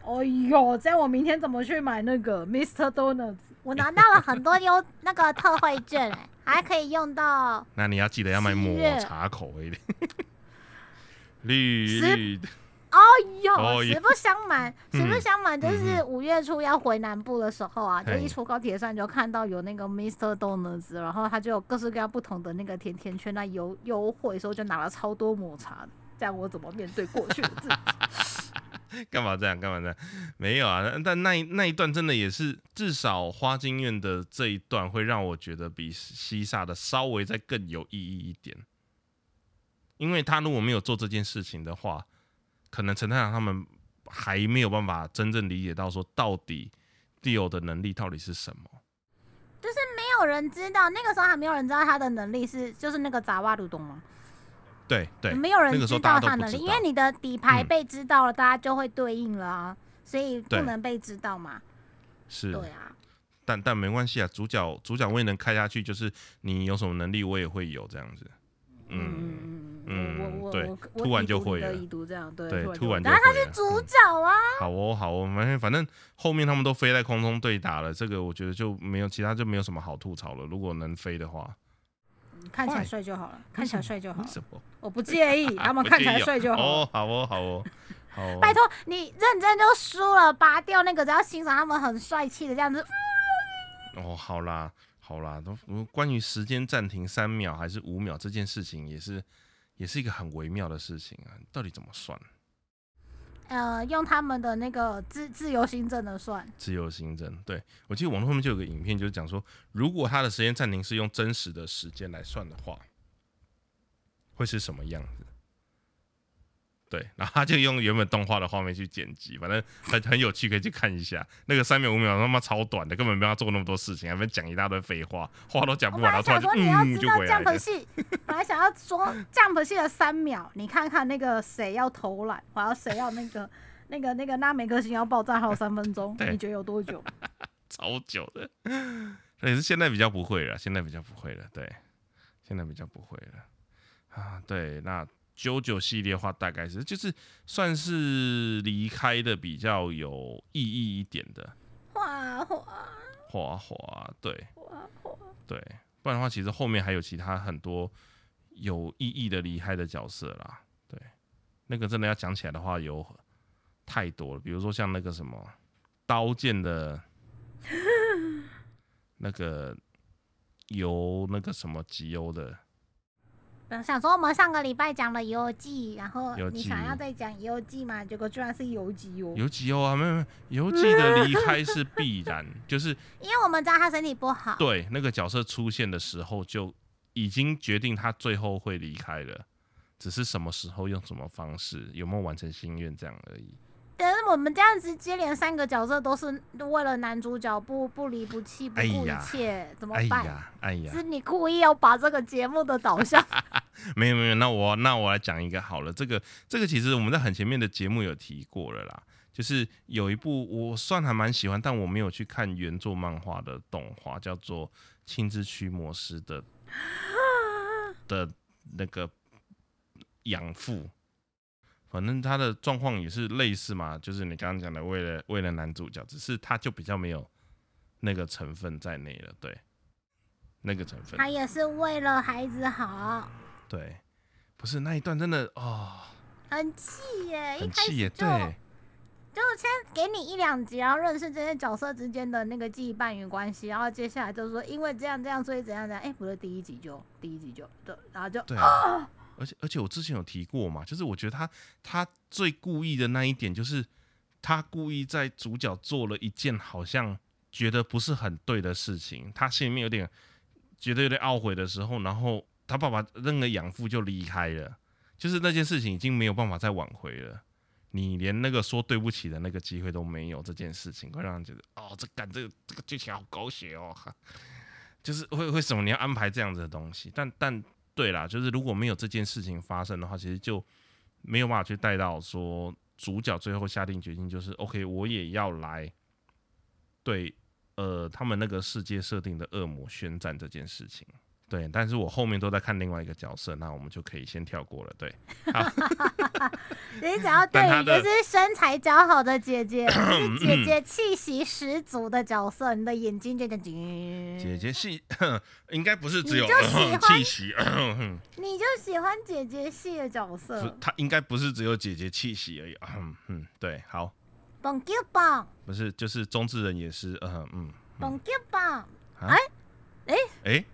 哎呦，这样我明天怎么去买那个 Mr. Donuts？我拿到了很多优那个特惠券、哎，还可以用到。那你要记得要买抹茶口味的，绿十绿的。哦呦，哦实不相瞒，实不嗯相瞒，就是嗯五月初要回南部的时候啊，就一出高铁站就看到有那个 Mr. Donuts，然后它就有各式各样不同的那个甜甜圈，那优优惠，所以我就拿了超多抹茶，这样我怎么面对过去的自己？干嘛这样？干嘛这样？没有啊，但那一那一段真的也是，至少花京院的这一段会让我觉得比西萨的稍微再更有意义一点，因为他如果没有做这件事情的话，可能陈太郎他们还没有办法真正理解到说到底 Dio 的能力到底是什么。就是没有人知道，那个时候还没有人知道他的能力是就是那个杂瓦鲁东吗？对对，没有人知道他能力，不知道。因为你的底牌嗯。被知道了，大家就会对应了啊，所以不能被知道嘛。是，对啊，但但没关系啊，主角主角位能开下去，就是你有什么能力，我也会有这样子。嗯，嗯嗯我我对我我突然就会了。已读这样，对对突突然就然后他是主嗯角啊，好哦，好哦，反正反正后面他们都飞在空中对打了，这个我觉得就没有其他就没有什么好吐槽了。如果能飞的话，看起来帅就好了，看起来帅就好为，什么？我不介意，他们看起来帅就好。哦，好哦，好哦，好哦。拜托你认真就输了，拔掉那个，只要欣赏他们很帅气的这样子。哦，好啦，好啦，都呃关于时间暂停三秒还是五秒这件事情，也是也是一个很微妙的事情啊，到底怎么算？呃，用他们的那个自自由行政的算，自由行政，对我记得网络后面就有个影片，就是讲说，如果他的时间暂停是用真实的时间来算的话，会是什么样子？对，然后他就用原本动画的画面去剪辑，反正很很有趣，可以去看一下。那个三秒五秒他妈超短的，根本没有做那么多事情，还没讲一大堆废话，话都讲不完，我本来然后突然就想说你要嗯知道就回来 Jump 了。系，本来想要说 Jump 系的三秒，你看看那个谁要偷懒，还有谁要那个那个那个那美克星要爆炸还有三分钟，你觉得有多久？超久的，也是现在比较不会了，现在比较不会了，对，现在比较不会了啊，对，那九九系列的话大概是就是算是离开的比较有意义一点的。画画花花，对。画画，对，不然的话其实后面还有其他很多有意义的离开的角色啦，对，那个真的要讲起来的话有太多了，比如说像那个什么刀剑的。那个由那个什么吉欧的，想说我们上个礼拜讲了游记，然后游记你想要再讲游记嘛？结果居然是游记哦，游吉欧啊，没有没有，游记的离开是 必然，就是因为我们知道他身体不好。对那个角色出现的时候就已经决定他最后会离开了，只是什么时候用什么方式，有没有完成心愿这样而已。但是我们这样子接连三个角色都是为了男主角不不离不弃不顾一切，怎么哎办？呀哎呀，是你故意要把这个节目的导向 没有没有，那我那我来讲一个好了，这个这个其实我们在很前面的节目有提过了啦，就是有一部我算还蛮喜欢，但我没有去看原作漫画的动画，叫做《青之驱魔师》的 的那个养父。反正他的状况也是类似嘛，就是你刚刚讲的，为了为了男主角，只是他就比较没有那个成分在内了，对，那个成分。他也是为了孩子好，对，不是那一段真的哦，很气耶！一。开始就对，就先给你一两集，然后认识这些角色之间的那个记忆伴侣关系，然后接下来就是说因为这样这样，所以怎样怎样。哎、不是第一集就第一集就对，然后就对啊。而且而且我之前有提过嘛，就是我觉得他他最故意的那一点，就是他故意在主角做了一件好像觉得不是很对的事情，他心里面有点觉得有点懊悔的时候，然后他爸爸那个养父就离开了，就是那件事情已经没有办法再挽回了。你连那个说对不起的那个机会都没有，这件事情会让人觉得哦，这感这个这个剧情好狗血哦，就是为为什么你要安排这样子的东西？但但对啦，就是如果没有这件事情发生的话，其实就没有办法去带到说主角最后下定决心，就是 OK，我也要来对呃他们那个世界设定的恶魔宣战这件事情。对，但是我后面都在看另外一个角色，那我们就可以先跳过了。对，你只要对就是身材姣好的姐姐，就是 姐姐气息十足的角色，你的眼睛就这样姐姐系应该不是只有就喜欢 气息，你就喜欢姐姐系的角色。她应该不是只有姐姐气息而已。嗯嗯，对，好，蹦 Q 棒，不是就是中之人也是，嗯嗯，蹦 Q 棒，啊哎哎哎，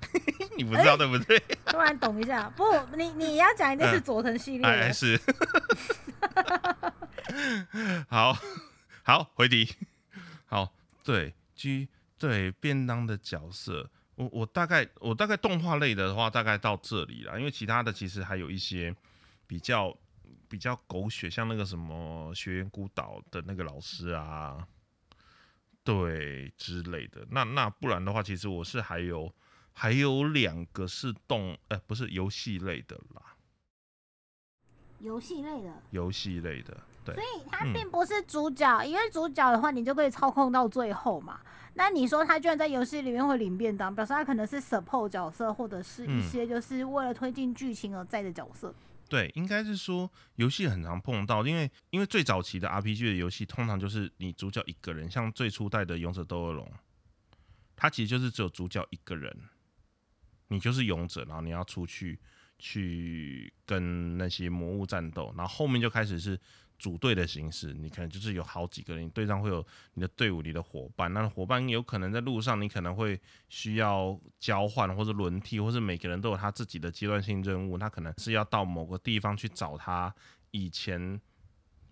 你不知道对不对？突然懂一下。不，你你要讲一定是佐藤系列哎，的。是，好好回题，好，对，G 对便当的角色，我我大概我大概动画类的话，大概到这里了，因为其他的其实还有一些比较比较狗血，像那个什么学园孤岛的那个老师啊，对之类的。那那不然的话，其实我是还有还有两个是动，呃，不是游戏类的啦。游戏类的，游戏类的，对所，以他嗯并不是主角，因为主角的话，你就可以操控到最后嘛。那你说他居然在游戏里面会领便当，表示他可能是 support 角色，或者是一嗯些就是为了推进剧情而在的角色。对，应该是说游戏很常碰到，因为因为最早期的 RPG 的游戏通常就是你主角一个人，像最初代的勇者斗恶龙，它其实就是只有主角一个人，你就是勇者，然后你要出去去跟那些魔物战斗，然后后面就开始是组队的形式，你可能就是有好几个人，你队上会有你的队伍里的伙伴，那伙伴有可能在路上你可能会需要交换或者轮替，或是每个人都有他自己的阶段性任务，他可能是要到某个地方去找他以前。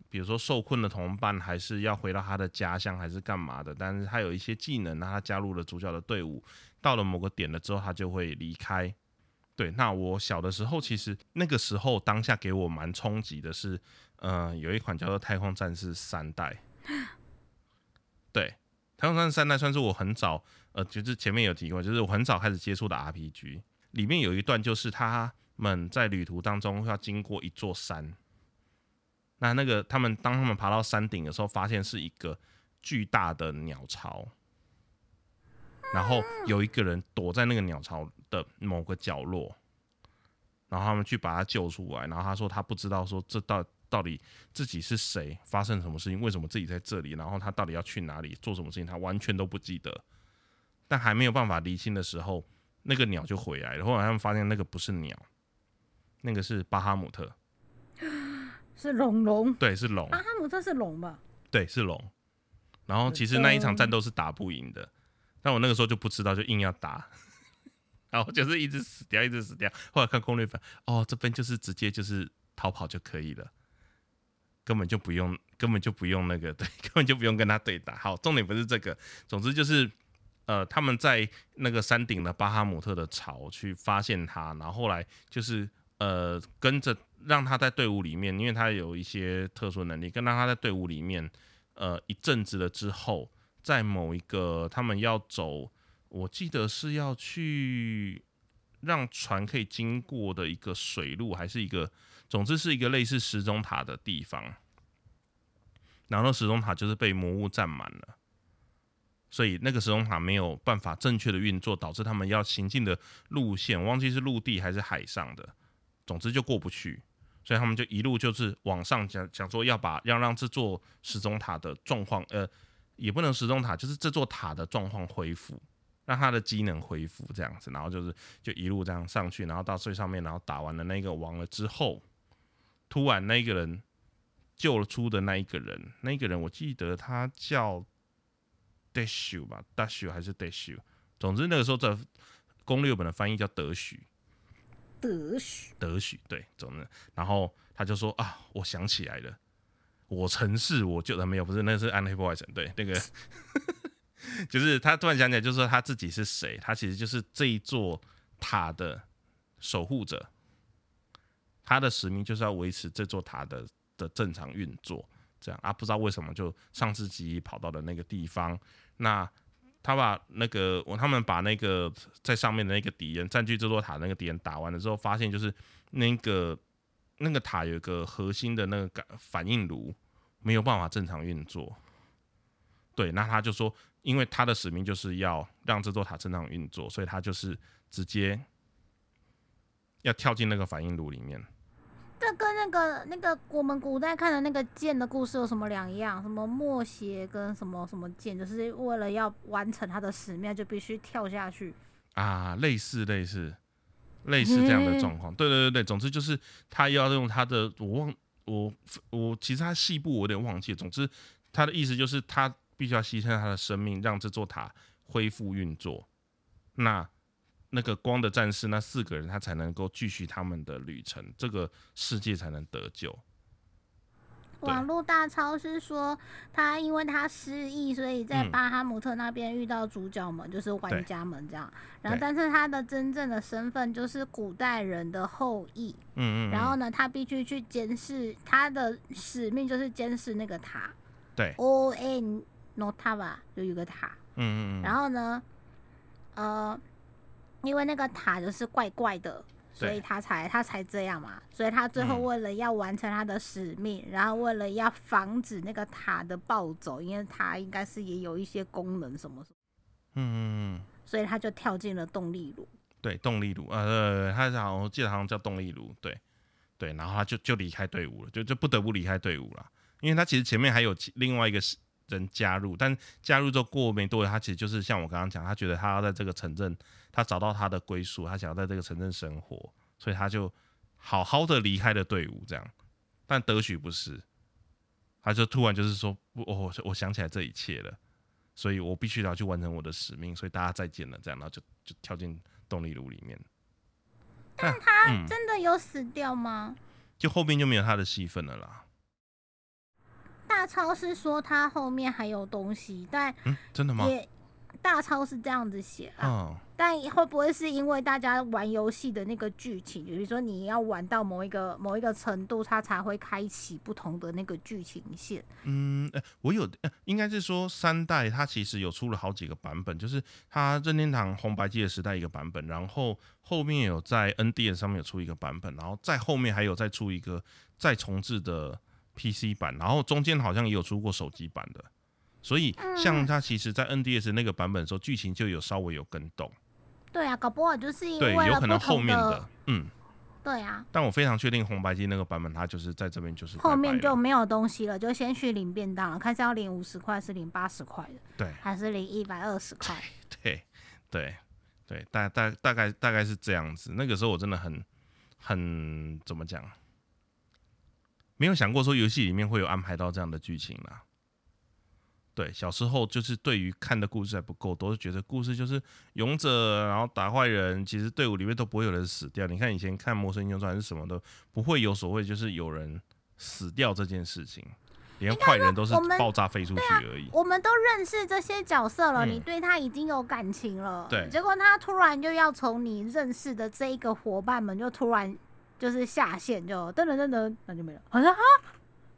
比如说受困的同伴，还是要回到他的家乡，还是干嘛的？但是他有一些技能，那他加入了主角的队伍，到了某个点了之后，他就会离开。对，那我小的时候，其实那个时候当下给我蛮冲击的是，呃，有一款叫做 《太空战士三代》。对，《太空战士三代》算是我很早，呃，就是前面有提过，就是我很早开始接触的 RPG。里面有一段就是他们在旅途当中要经过一座山，那那个他们当他们爬到山顶的时候，发现是一个巨大的鸟巢，然后有一个人躲在那个鸟巢的某个角落，然后他们去把他救出来，然后他说他不知道说这到到底自己是谁，发生什么事情，为什么自己在这里，然后他到底要去哪里做什么事情，他完全都不记得。但还没有办法厘清的时候，那个鸟就回来了。后来他们发现那个不是鸟，那个是巴哈姆特，是龙龙，对，是龙。巴哈姆特是龙吧？对，是龙。然后其实那一场战斗是打不赢的，但我那个时候就不知道，就硬要打，然后就是一直死掉，一直死掉。后来看攻略本，哦，这边就是直接就是逃跑就可以了，根本就不用，根本就不用那个，对，根本就不用跟他对打。好，重点不是这个，总之就是。呃，他们在那个山顶的巴哈姆特的巢去发现他，然后后来就是呃跟着让他在队伍里面，因为他有一些特殊能力，跟让他在队伍里面呃一阵子了之后，在某一个他们要走，我记得是要去让船可以经过的一个水路，还是一个，总之是一个类似时钟塔的地方。然后时钟塔就是被魔物占满了，所以那个时钟塔没有办法正确的运作，导致他们要行进的路线，忘记是陆地还是海上的，总之就过不去。所以他们就一路就是往上讲讲说要把要让这座时钟塔的状况，呃，也不能时钟塔，就是这座塔的状况恢复，让它的机能恢复这样子，然后就是就一路这样上去，然后到最上面，然后打完了那个王了之后，突然那个人救了出的那一个人，那一个人我记得他叫 Dashu 吧，Dashu 还是 Dashu，总之那个时候的攻略本的翻译叫德许。德许德许，对，总之，然后他就说啊，我想起来了，我曾是我救的没有，不是，那是暗黑破坏神，对，那个 就是他突然想起来，就是说他自己是谁，他其实就是这一座塔的守护者，他的使命就是要维持这座塔的的正常运作，这样啊，不知道为什么就上次机跑到了那个地方，那。他把那个我他们把那个在上面的那个敌人占据这座塔那个敌人打完了之后，发现就是那个那个塔有一个核心的那个感反应炉没有办法正常运作。对，那他就说，因为他的使命就是要让这座塔正常运作，所以他就是直接要跳进那个反应炉里面。这跟那个那个我们古代看的那个剑的故事有什么两样？什么默邪跟什么什么剑，就是为了要完成他的使命，就必须跳下去。啊，类似类似类似这样的状况。对对对对，总之就是他要用他的，我忘我我其实他细部我有点忘记。总之他的意思就是他必须要牺牲他的生命，让这座塔恢复运作。那那个光的战士那四个人，他才能够继续他们的旅程，这个世界才能得救。网络大超是说，他因为他失忆，所以在嗯巴哈姆特那边遇到主角们，就是玩家们这样。然后，但是他的真正的身份就是古代人的后裔。嗯嗯，嗯然后呢，他必须去监视，他的使命就是监视那个塔对，O N No 塔吧，就有一个塔。嗯嗯嗯，然后呢，呃，因为那个塔就是怪怪的，所以他才他才这样嘛。所以他最后嗯为了要完成他的使命，然后为了要防止那个塔的暴走，因为塔应该是也有一些功能什么什么，嗯嗯嗯。所以他就跳进了动力炉。对，动力炉，呃，他好像我记得好像叫动力炉，对，对，然后他就就离开队伍了，就就不得不离开队伍了，因为他其实前面还有其另外一个人加入，但加入之后过没多久，他其实就是像我刚刚讲，他觉得他要在这个城镇，他找到他的归宿，他想要在这个城镇生活，所以他就好好的离开了队伍，这样，但德许不是，他就突然就是说，不我我想起来这一切了。所以我必须要去完成我的使命，所以大家再见了，这样，然后就就跳进动力炉里面。但他嗯，真的有死掉吗？就后面就没有他的戏份了啦。大超是说他后面还有东西，但嗯，真的吗？也大超是这样子写啊。嗯，但会不会是因为大家玩游戏的那个剧情，比如说你要玩到某一个某一个程度，它才会开启不同的那个剧情线？嗯，呃我有，呃应该是说三代它其实有出了好几个版本，就是它任天堂红白机的时代一个版本，然后后面有在 NDS 上面有出一个版本，然后在后面还有再出一个再重置的 PC 版，然后中间好像也有出过手机版的。所以，像它其实，在 NDS 那个版本的时候，剧情就有稍微有跟动，对啊，搞不好就是因对，为有了不同可能后面的，嗯，对啊，但我非常确定红白机那个版本，它就是在这边就是后面就没有东西了，就先去领便当了，看是要领五十块，是领八十块的，对。还是领一百二十块？对对对，大大大概大概是这样子。那个时候我真的很很怎么讲，没有想过说游戏里面会有安排到这样的剧情啦。对，小时候就是对于看的故事还不够多，就觉得故事就是勇者，然后打坏人，其实队伍里面都不会有人死掉。你看以前看《魔神英雄传》是什么的，不会有所谓就是有人死掉这件事情，连坏人都是爆炸飞出去而已。我们都认识这些角色了，嗯你对他已经有感情了，对结果他突然就要从你认识的这一个伙伴们，就突然就是下线，就噔噔噔噔，那就没了。好像啊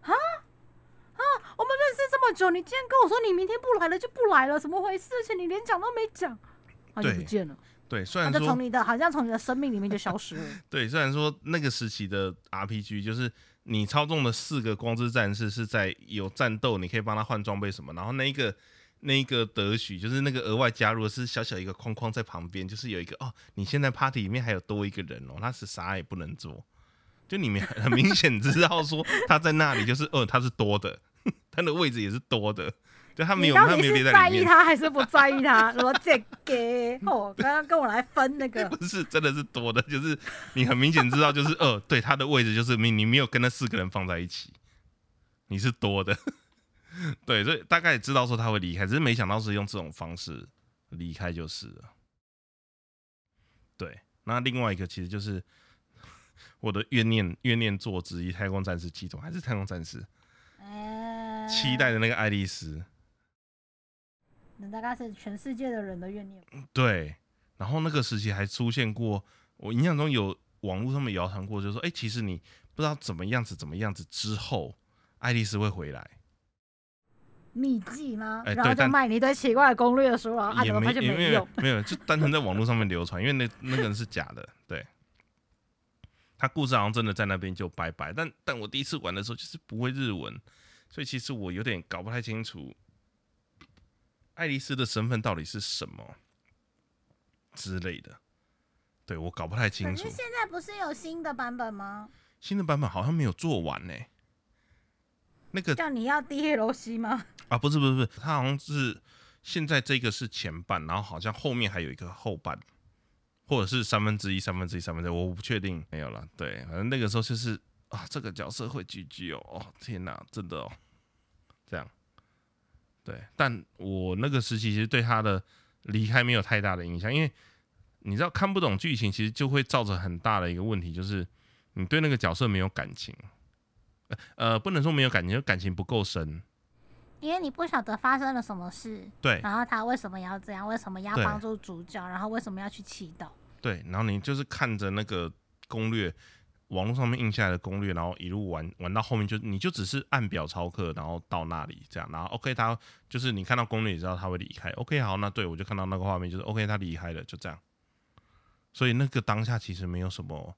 啊啊！我们认识这么久，你竟然跟我说你明天不来了就不来了，怎么回事？而且你连讲都没讲，他就不见了，对，虽他然说就从你的好像从你的生命里面就消失了。对，虽然说那个时期的 RPG 就是你操纵的四个光之战士是在有战斗，你可以帮他换装备什么，然后那一个那一个德许就是那个额外加入的是小小一个框框在旁边，就是有一个哦，你现在 party 里面还有多一个人哦，他是啥也不能做，就你们很明显知道说他在那里就是哦，他是多的，他的位置也是多的，就他没有他没有列里面。在意他还是不在意他？我这给哦，刚刚跟我来分那个。不是，真的是多的，就是你很明显知道，就是呃，对他的位置就是你你没有跟那四个人放在一起，你是多的，对，所以大概也知道说他会离开，只是没想到是用这种方式离开就是了。对，那另外一个其实就是我的怨念怨念作之一，《太空战士》系统还是《太空战士》哎期待的那个爱丽丝，那大概是全世界的人的怨念。对，然后那个时期还出现过，我印象中有网络上面谣传过，就是说，哎、其实你不知道怎么样子，怎么样子之后，爱丽丝会回来，秘籍吗？哎然后就卖你一堆奇怪的攻略书啊，怎么发现没有用？没有，就单纯在网络上面流传，因为那那个人是假的，对。他故事好像真的在那边就拜拜，但但我第一次玩的时候就是不会日文，所以其实我有点搞不太清楚爱丽丝的身份到底是什么之类的。对我搞不太清楚可是。现在不是有新的版本吗？新的版本好像没有做完呢、那个叫你要 DLC 吗？啊，不是不是不是，它好像是现在这个是前半，然后好像后面还有一个后半，或者是三分之一、三分之一、三分之一，我不确定，没有了。对，反正那个时候就是啊，这个角色会 GG 哦，哦天哪，真的哦，这样。对，但我那个时期其实对他的离开没有太大的影响，因为你知道看不懂剧情，其实就会造成很大的一个问题，就是你对那个角色没有感情。呃呃，不能说没有感情，就感情不够深。因为你不晓得发生了什么事，对，然后他为什么要这样，为什么要帮助主角，然后为什么要去祈祷。对，然后你就是看着那个攻略，网络上面印下来的攻略，然后一路玩玩到后面就，你就只是按表操课，然后到那里这样，然后 OK，他就是你看到攻略，你知道他会离开，OK，好，那对我就看到那个画面，就是 OK，他离开了，就这样。所以那个当下其实没有什么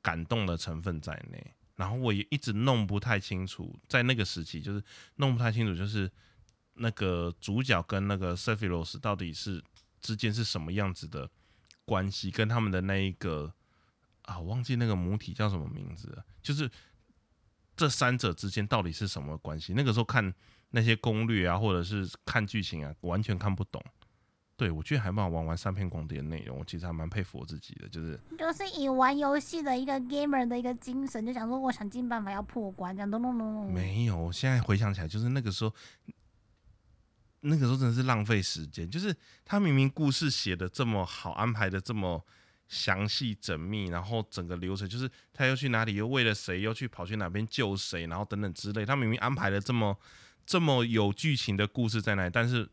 感动的成分在内，然后我也一直弄不太清楚，在那个时期就是弄不太清楚，就是那个主角跟那个 Sephiroth 到底是之间是什么样子的关系，跟他们的那一个啊，我忘记那个母体叫什么名字了，就是这三者之间到底是什么关系？那个时候看那些攻略啊，或者是看剧情啊，完全看不懂。对我觉得还蛮好玩，玩三片光碟的内容，我其实还蛮佩服我自己的，就是就是以玩游戏的一个 gamer 的一个精神，就想说我想尽办法要破关，这样咚咚咚咚。没有，我现在回想起来，就是那个时候，那个时候真的是浪费时间。就是他明明故事写的这么好，安排的这么详细缜密，然后整个流程就是他又去哪里，又为了谁，又去跑去哪边救谁，然后等等之类。他明明安排了这么这么有剧情的故事在那里，但是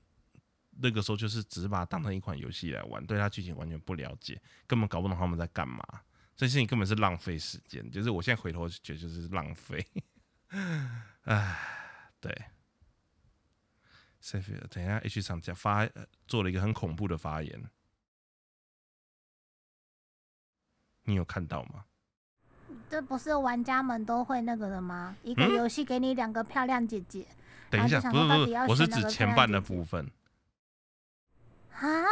那个时候就是只把它当成一款游戏来玩，对他剧情完全不了解，根本搞不懂他们在干嘛。这事情根本是浪费时间，就是我现在回头就觉得就是浪费。唉，对。s a f i 等一下 H 厂家发、做了一个很恐怖的发言，你有看到吗？这不是玩家们都会那个的吗？一个嗯游戏给你两个漂亮姐姐等一下，不是我是指前半的部分。啊？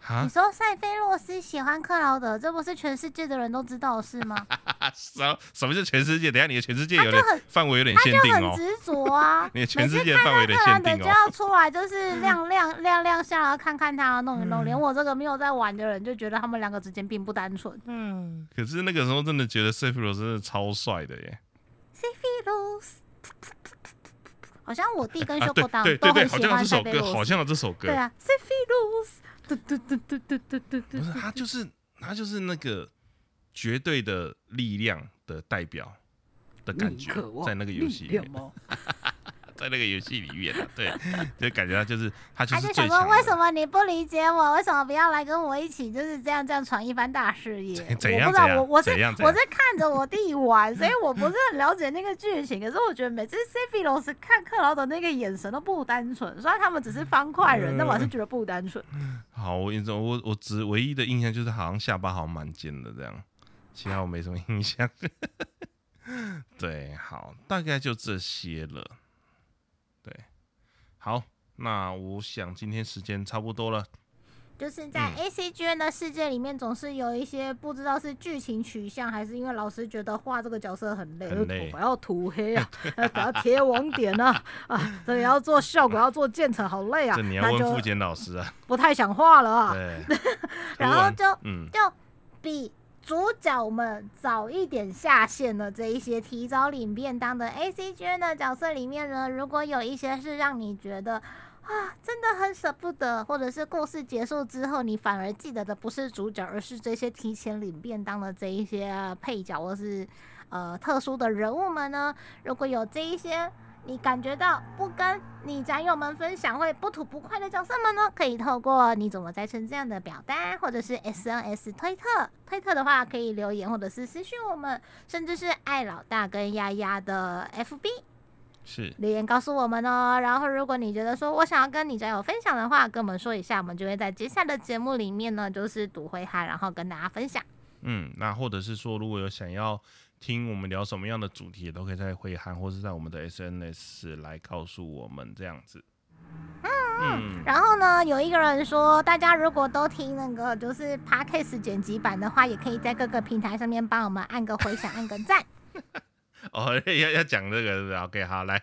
哈你，说塞菲洛斯喜欢克劳德，这不是全世界的人都知道的事吗？什么什么是全世界？等下你的全世界有点很范围有点限定哦。他就很执着啊 你的全世界范围有点克劳德就限定哦。要出来，就是 亮亮亮亮下来看看他弄一弄。连我这个没有在玩的人就觉得他们两个之间并不单纯。嗯，可是那个时候真的觉得 e i r o 真的超帅的耶。塞菲洛斯，好像我弟跟修国党对对对，好都很喜像有这首歌，欢塞菲洛斯。好像有这首歌对。啊，塞菲洛斯，嘟嘟嘟嘟嘟嘟嘟嘟不是，他就是他就是那个绝对的力量的代表的感觉，在那个游戏里面，吗？在那个游戏里面啊，对，就感觉他就是他就是最强。为什么你不理解我？为什么不要来跟我一起，就是这样这样闯一番大事业？怎我不知道，我我是我是看着我弟玩，所以我不是 很了解那个剧情。可是我觉得每次 CP 老师看克劳的那个眼神都不单纯，虽然他们只是方块人，但我还是觉得不单纯。好，我印象我我只唯一的印象就是好像下巴好像蛮尖的这样，其他我没什么印象。对，好，大概就这些了。对，好，那我想今天时间差不多了。就是在嗯 A C G N 的世界里面，总是有一些不知道是剧情取向，还是因为老师觉得画这个角色很累，很累头发要涂黑啊，呃给他贴网点啊，啊，这个要做效果，要做渐层，好累啊，这你要问傅检老师啊。不太想画了啊。对，然后就嗯，就比主角们早一点下线的这一些提早领便当的 A C G N 的角色里面呢，如果有一些是让你觉得啊真的很舍不得，或者是故事结束之后你反而记得的不是主角，而是这些提前领便当的这一些配角或是呃特殊的人物们呢，如果有这一些。你感觉到不跟你战友们分享会不吐不快的角色们呢，可以透过你怎么在成这样的表单，或者是 SNS 推特，推特的话可以留言或者是私讯我们，甚至是爱老大跟丫丫的 FB 是留言告诉我们哦。然后如果你觉得说我想要跟你战友分享的话，跟我们说一下，我们就会在接下来的节目里面呢，就是读回他，然后跟大家分享。嗯，那或者是说，如果有想要听我们聊什么样的主题，也都可以在回函或是在我们的 SNS 来告诉我们这样子。嗯，然后呢，有一个人说，大家如果都听那个就是 podcast 剪辑版的话，也可以在各个平台上面帮我们按个回响，按个赞。哦，要要讲这个是不是？OK，好，来，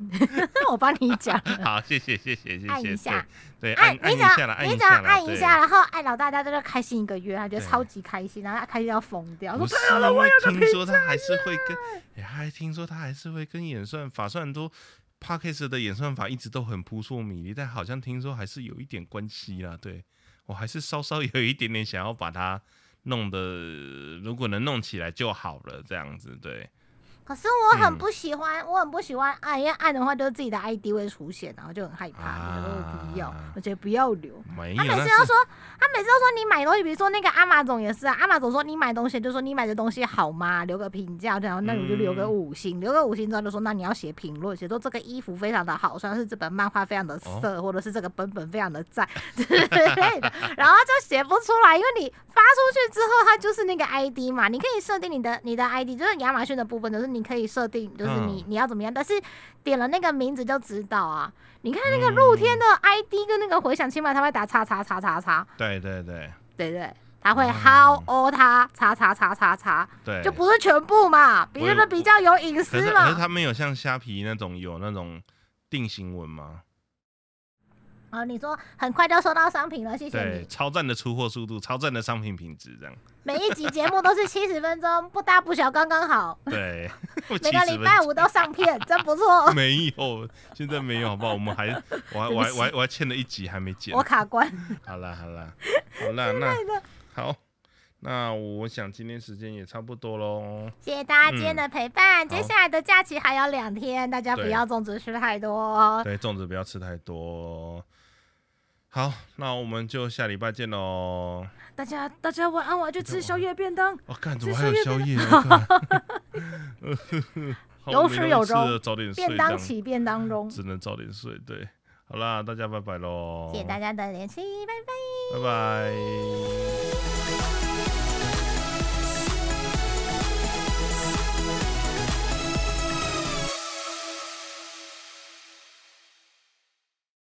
我帮你讲，好，谢谢谢谢谢谢，按一下，对，按按一下了，按你只要一下了，按一下，然后爱老大家在这开心一个月，他觉得超级开心，然后他开心要疯掉。说不是，我听说他还是会跟，哎还听说他还是会跟演算法，虽然都 p a c k a g e 的演算法一直都很扑朔迷离，但好像听说还是有一点关系啦。对我还是稍稍有一点点想要把它弄的，如果能弄起来就好了，这样子，对。可是我很嗯不喜欢，我很不喜欢按，因为按的话就是自己的 ID 会出现，然后就很害怕，啊我觉得我不要，而且不要留。没，他每次都说，他每次都说你买东西，比如说那个阿玛总也是啊，阿玛总说你买东西就说你买的东西好吗？留个评价，然后那你就留个嗯五星，留个五星之后就说那你要写评论，写说这个衣服非常的好，虽然是这本漫画非常的哦色，或者是这个本本非常的赞 之类的，然后就写不出来，因为你发出去之后，它就是那个 ID 嘛，你可以设定你的你的 ID，就是亚马逊的部分，就是你可以设定，就是你、嗯你要怎么样，但是点了那个名字就知道啊。你看那个露天的 ID 跟那个回响，起码他会打叉叉叉叉叉，对对对对对，他会嗯 how o 他叉叉叉叉叉，对，就不是全部嘛，比我也这个比较有隐私嘛可是。他们有像虾皮那种有那种定型文吗？哦，你说很快就收到商品了，谢谢对，你。超赞的出货速度，超赞的商品品质，这样。每一集节目都是七十分钟，不大不小，刚刚好。对，每 每个礼拜五都上片，真不错。没有，现在没有，好不好？我们还，我还，我还，我还，我还欠了一集还没剪我。卡关。好啦，好啦，好啦，那好，那我想今天时间也差不多喽。谢谢大家今天的陪伴。接下来的假期还有两天，大家不对要粽子吃太多哦。对，粽子不要吃太多。好，那我们就下礼拜见喽。大家大家晚安，我要去吃宵夜便当。我、看怎这么还有宵夜？有始有终早点睡，便当起便当中。只能早点睡。对，好啦，大家拜拜喽。谢谢大家的联系，拜拜。拜拜。